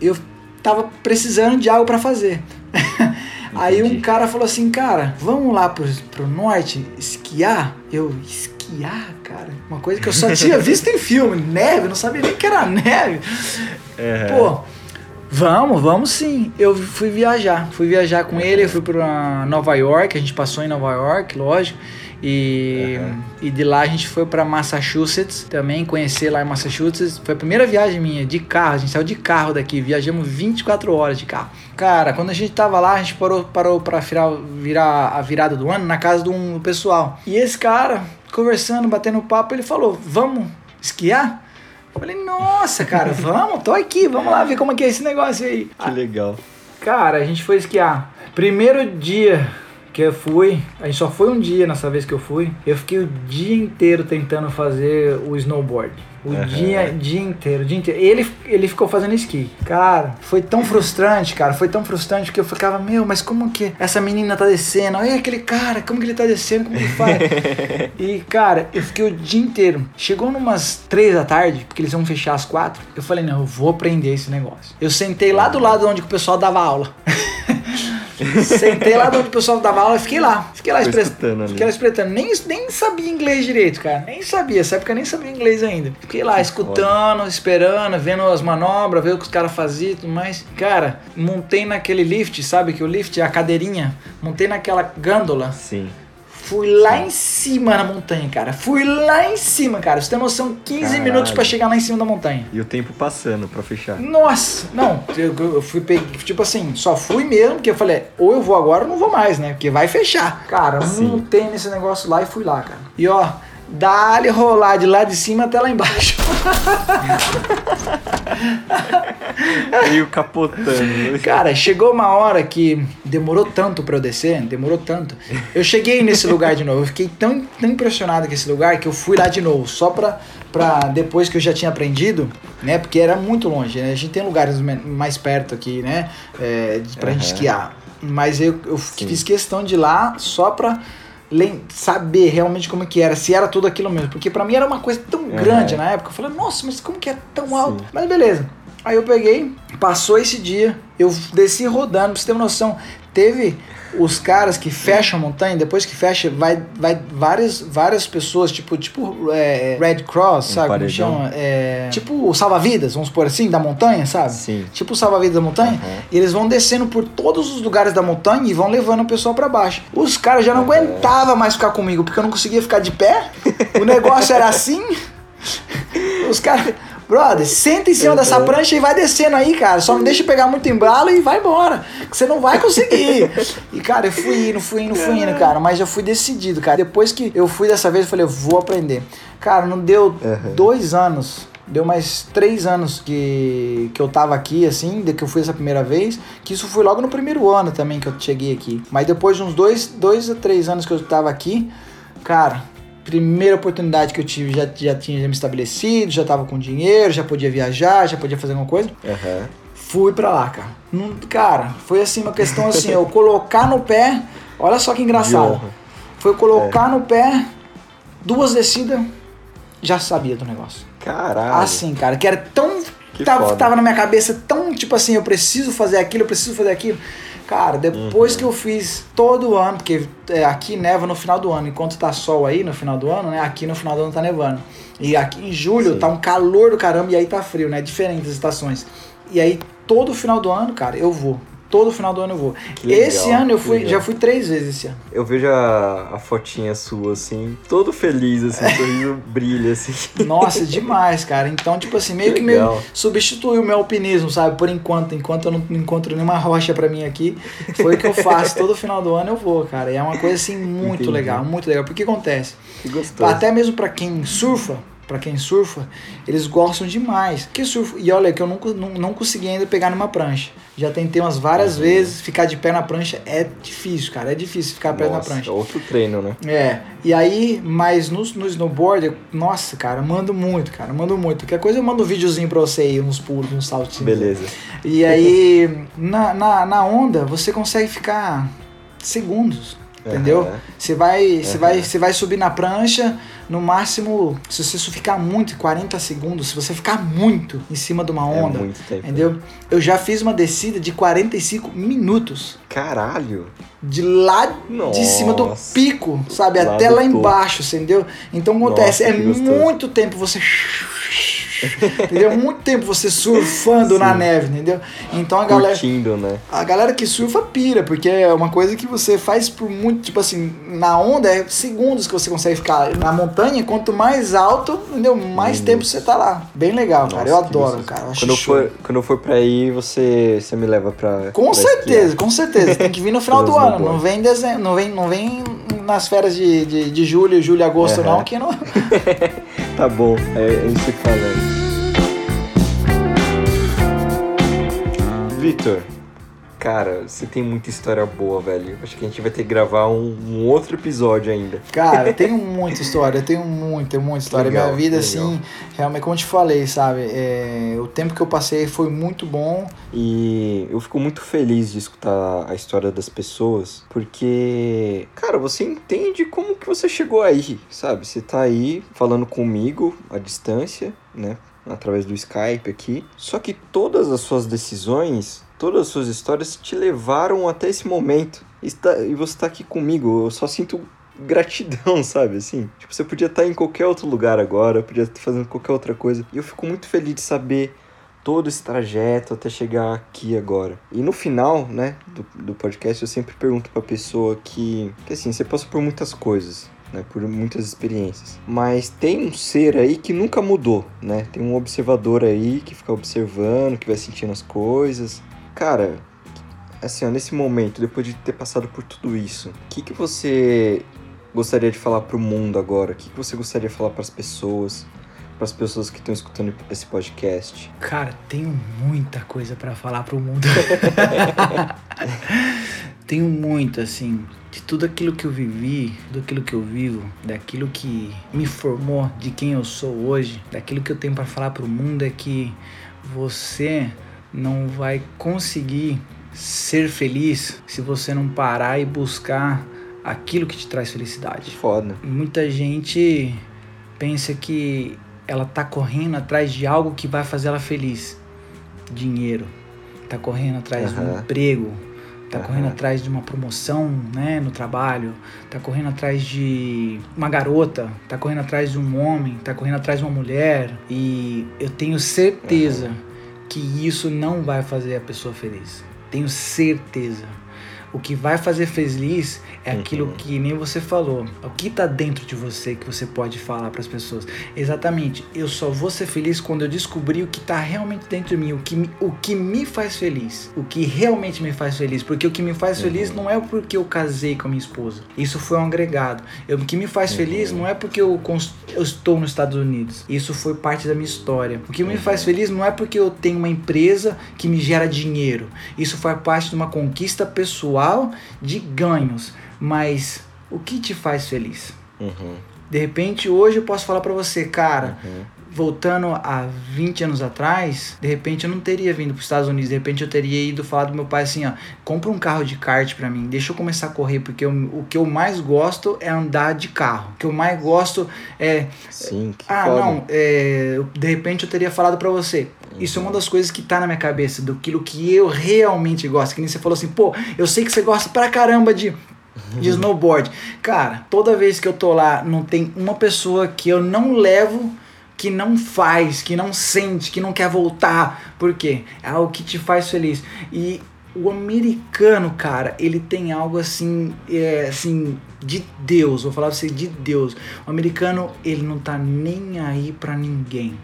eu tava precisando de algo pra fazer. Aí um cara falou assim, cara, vamos lá pro, pro norte esquiar? Eu, esquiar, cara? Uma coisa que eu só tinha visto em filme, neve, não sabia nem que era neve. Aham. Pô, vamos, vamos sim. Eu fui viajar, fui viajar com ele, eu fui pra Nova York, a gente passou em Nova York, lógico. E, Aham. e de lá a gente foi pra Massachusetts também, conhecer lá em Massachusetts. Foi a primeira viagem minha de carro, a gente saiu de carro daqui, viajamos 24 horas de carro. Cara, quando a gente tava lá, a gente parou, parou pra virar, virar a virada do ano na casa de um pessoal. E esse cara, conversando, batendo papo, ele falou: Vamos esquiar? Eu falei, nossa, cara, vamos, tô aqui, vamos lá ver como é que é esse negócio aí. Que legal. Cara, a gente foi esquiar. Primeiro dia que eu fui, a gente só foi um dia nessa vez que eu fui. Eu fiquei o dia inteiro tentando fazer o snowboard. O Aham. dia, dia inteiro, o dia inteiro. Ele, ele ficou fazendo esqui. Cara, foi tão frustrante, cara. Foi tão frustrante que eu ficava, meu, mas como que essa menina tá descendo? Olha aquele cara, como que ele tá descendo? Como que ele faz? e, cara, eu fiquei o dia inteiro. Chegou numas três da tarde, porque eles iam fechar às quatro. Eu falei, não, eu vou aprender esse negócio. Eu sentei lá do lado onde o pessoal dava aula. Sentei lá onde o pessoal dava aula e fiquei lá. Fiquei lá Ficou espre- escutando ali. Fiquei lá espreitando. Nem, nem sabia inglês direito, cara. Nem sabia. Essa época eu nem sabia inglês ainda. Fiquei lá escutando, esperando, vendo as manobras, vendo o que os caras faziam e tudo mais. Cara, montei naquele lift, sabe? Que o lift é a cadeirinha. Montei naquela gândola. Sim. Fui lá em cima na montanha, cara. Fui lá em cima, cara. Você tem noção? 15 Caralho. minutos pra chegar lá em cima da montanha. E o tempo passando pra fechar. Nossa, não, eu, eu fui peguei, tipo assim, só fui mesmo, porque eu falei, ou eu vou agora ou não vou mais, né? Porque vai fechar. Cara, Sim. montei nesse negócio lá e fui lá, cara. E ó, dá-lhe rolar de lá de cima até lá embaixo. Meio capotando. Cara, chegou uma hora que demorou tanto pra eu descer, demorou tanto. Eu cheguei nesse lugar de novo, eu fiquei tão, tão impressionado com esse lugar que eu fui lá de novo, só pra, pra depois que eu já tinha aprendido, né? Porque era muito longe, né? A gente tem lugares mais perto aqui, né? É, pra gente Aham. esquiar. Mas eu, eu Sim. fiz questão de ir lá só pra saber realmente como que era, se era tudo aquilo mesmo. Porque pra mim era uma coisa tão Aham. grande na época. Eu falei, nossa, mas como que é tão alto? Sim. Mas beleza. Aí eu peguei, passou esse dia, eu desci rodando, pra você ter uma noção. Teve os caras que fecham a montanha, depois que fecha, vai, vai várias, várias pessoas, tipo, tipo é, Red Cross, Um sabe como chama? É, tipo salva-vidas, vamos supor assim, da montanha, sabe? Sim. Tipo o salva-vidas da montanha. Aham. E eles vão descendo por todos os lugares da montanha e vão levando o pessoal pra baixo. Os caras já não Aham. aguentavam mais ficar comigo, porque eu não conseguia ficar de pé. O negócio era assim. Os caras, brother, senta em cima dessa Uhum. prancha e vai descendo aí, cara. Só não deixa pegar muito embalo e vai embora. Que você não vai conseguir. E, cara, eu fui indo, fui indo, fui indo, cara. Mas eu fui decidido, cara. Depois que eu fui dessa vez, eu falei, eu vou aprender. Cara, não deu Uhum. dois anos. Deu mais três anos que, que eu tava aqui, assim, de que eu fui essa primeira vez. Que isso foi logo no primeiro ano também que eu cheguei aqui. Mas depois de uns dois, dois a três anos que eu tava aqui, cara, primeira oportunidade que eu tive, já, já tinha me estabelecido, já tava com dinheiro, já podia viajar, já podia fazer alguma coisa. Aham. Fui pra lá, cara. Não- cara, foi assim, uma questão assim, eu colocar no pé, olha só que engraçado. Foi colocar no pé, duas descidas, já sabia do negócio. Caralho. Assim, cara, que era tão. Que Tava, foda. tava na minha cabeça tão tipo assim, eu preciso fazer aquilo, eu preciso fazer aquilo. Cara, depois Uhum. que eu fiz todo ano, porque é, aqui neva no final do ano, enquanto tá sol aí no final do ano, né? Aqui no final do ano tá nevando. E aqui em julho Sim. tá um calor do caramba e aí tá frio, né? Diferente das estações. E aí todo final do ano, cara, eu vou. Todo final do ano eu vou. Legal, esse ano eu fui, legal. já fui três vezes esse ano. Eu vejo a, a fotinha sua, assim, todo feliz, assim, o sorriso brilha, assim. Nossa, demais, cara. Então, tipo assim, meio Que que, meio legal. substituiu o meu alpinismo, sabe? Por enquanto, enquanto eu não encontro nenhuma rocha pra mim aqui, foi o que eu faço. Todo final do ano eu vou, cara. E é uma coisa assim muito Entendi. legal, muito legal. Porque que acontece? Que gostoso. Até mesmo pra quem surfa, pra quem surfa, eles gostam demais. Que surfa. E olha que eu nunca, não, não consegui ainda pegar numa prancha. Já tentei umas várias Uhum. vezes, ficar de pé na prancha é difícil, cara. É difícil ficar pé na Nossa, prancha. outro treino, né? É, e aí, mas no, no snowboard, eu- nossa, cara, mando muito, cara, mando muito. Qualquer coisa eu mando um videozinho pra você aí, uns pulos, uns saltinhos. Beleza. E aí, na, na, na onda, você consegue ficar segundos, entendeu? Você vai, você Aham. vai, você vai subir na prancha, no máximo, se você ficar muito, 40 segundos, se você ficar muito em cima de uma onda, É muito tempo. entendeu? Eu já fiz uma descida de 45 minutos. Caralho. De lá de cima do Nossa. pico, sabe? Lá Até lá topo. embaixo, entendeu? Então acontece, Nossa, é muito tempo você entendeu? Muito tempo você surfando na neve, entendeu? Então a galera. Curtindo, né? A galera que surfa pira, porque é uma coisa que você faz por muito, tipo assim, na onda é segundos que você consegue ficar. Na montanha, quanto mais alto, entendeu? Mais tempo você tá lá. Bem legal, cara. Eu Nossa, adoro, gostoso. cara. Eu Quando eu, for, quando eu for pra aí, você, você me leva pra. Com pra certeza, esquiar. com certeza. Tem que vir no final do ano. Não vem em dezembro, não vem, não vem nas férias de, de, de julho, julho, agosto, Aham. não, que não. Tá bom, é, a gente se falando. Vitor, cara, você tem muita história boa, velho. Acho que a gente vai ter que gravar um, um outro episódio ainda. Cara, eu tenho muita história, eu tenho muita, muita história. Legal, Minha vida, legal. assim, realmente, como eu te falei, sabe? é, o tempo que eu passei foi muito bom. E eu fico muito feliz de escutar a história das pessoas, porque, cara, você entende como que você chegou aí, sabe? Você tá aí falando comigo à distância, né? Através do Skype aqui. Só que todas as suas decisões, todas as suas histórias te levaram até esse momento. Está- e você tá aqui comigo, eu só sinto gratidão, sabe? Assim, tipo, você podia estar em qualquer outro lugar agora, podia estar fazendo qualquer outra coisa. E eu fico muito feliz de saber todo esse trajeto até chegar aqui agora. E no final, né, do, do podcast, eu sempre pergunto pra pessoa que, que assim, você passa por muitas coisas, né, por muitas experiências, mas tem um ser aí que nunca mudou, né? Tem um observador aí que fica observando, que vai sentindo as coisas. Cara, assim, ó, nesse momento, depois de ter passado por tudo isso, o que que você gostaria de falar pro mundo agora? O que que você gostaria de falar pras pessoas? Para as pessoas que estão escutando esse podcast. Cara, tenho muita coisa pra falar pro mundo. tenho muito, assim, de tudo aquilo que eu vivi, tudo aquilo que eu vivo, daquilo que me formou, de quem eu sou hoje, daquilo que eu tenho pra falar pro mundo é que você não vai conseguir ser feliz se você não parar e buscar aquilo que te traz felicidade. Foda. Muita gente pensa que ela tá correndo atrás de algo que vai fazer ela feliz. Dinheiro. Tá correndo atrás de um emprego. Tá Aham. correndo atrás de uma promoção, né, no trabalho. Tá correndo atrás de uma garota. Tá correndo atrás de um homem. Tá correndo atrás de uma mulher. E eu tenho certeza que isso não vai fazer a pessoa feliz. Tenho certeza. O que vai fazer feliz é aquilo Uhum. que nem você falou. O que tá dentro de você que você pode falar para as pessoas. Exatamente. Eu só vou ser feliz quando eu descobrir o que tá realmente dentro de mim, o que me, o que me faz feliz, o que realmente me faz feliz, porque o que me faz feliz não é porque eu casei com a minha esposa. Isso foi um agregado. Eu- o que me faz feliz não é porque eu, eu estou nos Estados Unidos. Isso foi parte da minha história. O que me faz feliz não é porque eu tenho uma empresa que me gera dinheiro. Isso faz parte de uma conquista pessoal de ganhos. Mas o que te faz feliz? Uhum, De repente, hoje eu posso falar pra você, cara, uhum. voltando a 20 anos atrás, de repente eu não teria vindo para os Estados Unidos, de repente eu teria ido falar do meu pai assim, ó, compra um carro de kart para mim, deixa eu começar a correr, porque eu- o que eu mais gosto é andar de carro. O que eu mais gosto é Sim, que ah, foda. não, é, de repente eu teria falado pra você. Isso é uma das coisas que tá na minha cabeça, do aquilo que eu realmente gosto. Que nem você falou assim, pô, eu sei que você gosta pra caramba de, de snowboard. Cara, toda vez que eu tô lá, não tem uma pessoa que eu não levo que não faz, que não sente, que não quer voltar. Por quê? É algo que te faz feliz. E o americano, cara, ele tem algo assim, é, assim, de Deus. Vou falar pra você de Deus. O americano, ele não tá nem aí pra ninguém.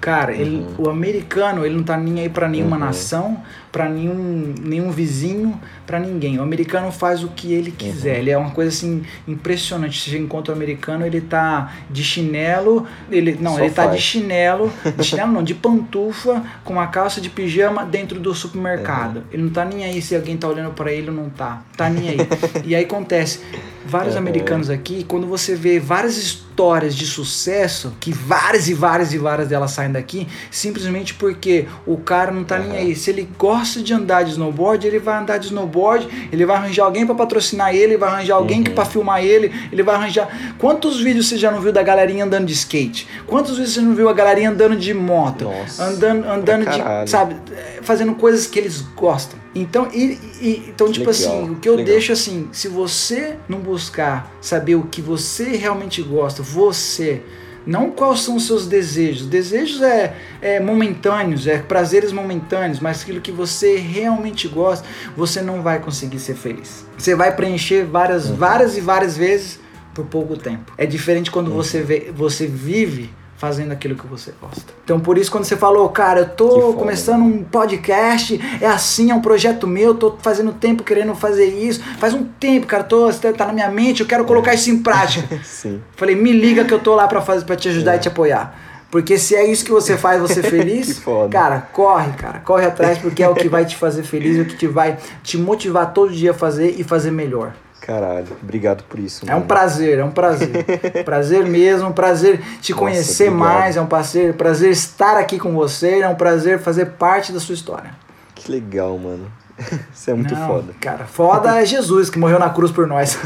Cara, ele, o americano, ele não tá nem aí pra nenhuma Uhum. nação, pra nenhum, nenhum vizinho, pra ninguém. O americano faz o que ele quiser. Ele é uma coisa assim impressionante. Você encontra o americano, ele tá de chinelo, ele não, Só ele tá de faz. chinelo, de chinelo não, de pantufa, com uma calça de pijama dentro do supermercado. Ele não tá nem aí se alguém tá olhando pra ele ou não tá. Tá nem aí. e aí acontece, vários Uhum. americanos aqui, quando você vê várias histórias de sucesso, que várias e várias e várias delas saem daqui, simplesmente porque o cara não tá nem aí. Se ele gosta de andar de snowboard, ele vai andar de snowboard, ele vai arranjar alguém pra patrocinar ele, ele vai arranjar alguém que Uhum. para filmar ele, ele vai arranjar. Quantos vídeos você já não viu da galerinha andando de skate? Quantos vídeos você não viu a galerinha andando de moto? Nossa, andando andando de, caralho. sabe, fazendo coisas que eles gostam. Então, e, e- então tipo Legal, assim, o que eu legal. deixo assim, se você não buscar saber o que você realmente gosta, você Não quais são os seus desejos. Desejos é, é momentâneos, é prazeres momentâneos, mas aquilo que você realmente gosta, você não vai conseguir ser feliz. Você vai preencher várias, várias e várias vezes por pouco tempo. É diferente quando você, vê, você vive fazendo aquilo que você gosta. Então por isso quando você falou, cara, eu tô começando um podcast, é assim, é um projeto meu, tô fazendo tempo querendo fazer isso. Faz um tempo, cara, tô, tá na minha mente, eu quero colocar isso em prática. Sim. Falei, me liga que eu tô lá para fazer para te ajudar é. e te apoiar. Porque se é isso que você faz, você feliz, cara, corre, cara, corre atrás porque é o que vai te fazer feliz, é o que te vai te motivar todo dia a fazer e fazer melhor. Caralho, obrigado por isso. Mano. É um prazer, é um prazer. prazer mesmo, prazer te Nossa, conhecer obrigado. mais, é um prazer, prazer estar aqui com você, é um prazer fazer parte da sua história. Que legal, mano. Isso é muito Não, foda. Cara, foda é Jesus que morreu na cruz por nós.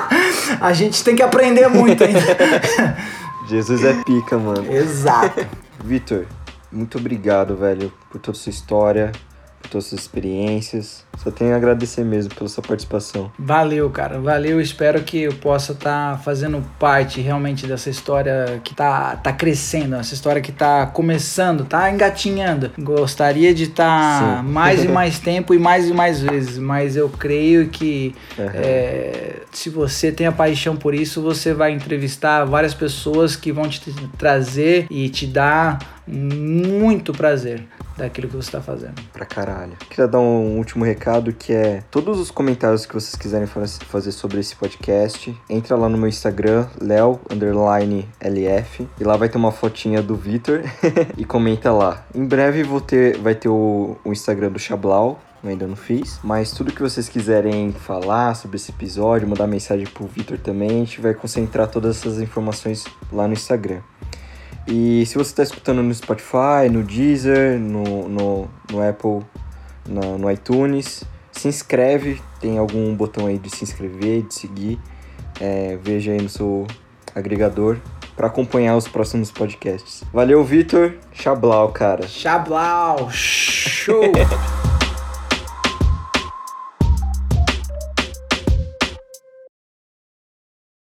A gente tem que aprender muito ainda. Jesus é pica, mano. Exato. Vitor, muito obrigado, velho, por toda a sua história, todas as experiências. Só tenho a agradecer mesmo pela sua participação. Valeu, cara. Valeu. Espero que eu possa estar tá fazendo parte realmente dessa história que tá, tá crescendo, essa história que tá começando, tá engatinhando. Gostaria de estar tá mais e mais tempo e mais e mais vezes, mas eu creio que uhum. é, se você tem a paixão por isso, você vai entrevistar várias pessoas que vão te trazer e te dar muito prazer daquilo que você está fazendo. Pra caralho. Queria dar um último recado que é todos os comentários que vocês quiserem fazer sobre esse podcast, entra lá no meu Instagram, Leo LF, e lá vai ter uma fotinha do Vitor e comenta lá. Em breve vou ter, vai ter o, o Instagram do Chablau, eu ainda não fiz. Mas tudo que vocês quiserem falar sobre esse episódio, mandar mensagem pro Vitor também, a gente vai concentrar todas essas informações lá no Instagram. E se você está escutando no Spotify, no Deezer, no, no, no Apple, no, no iTunes, se inscreve, tem algum botão aí de se inscrever, de seguir. É, veja aí no seu agregador para acompanhar os próximos podcasts. Valeu, Vitor. Chablau, cara. Chablau. Show.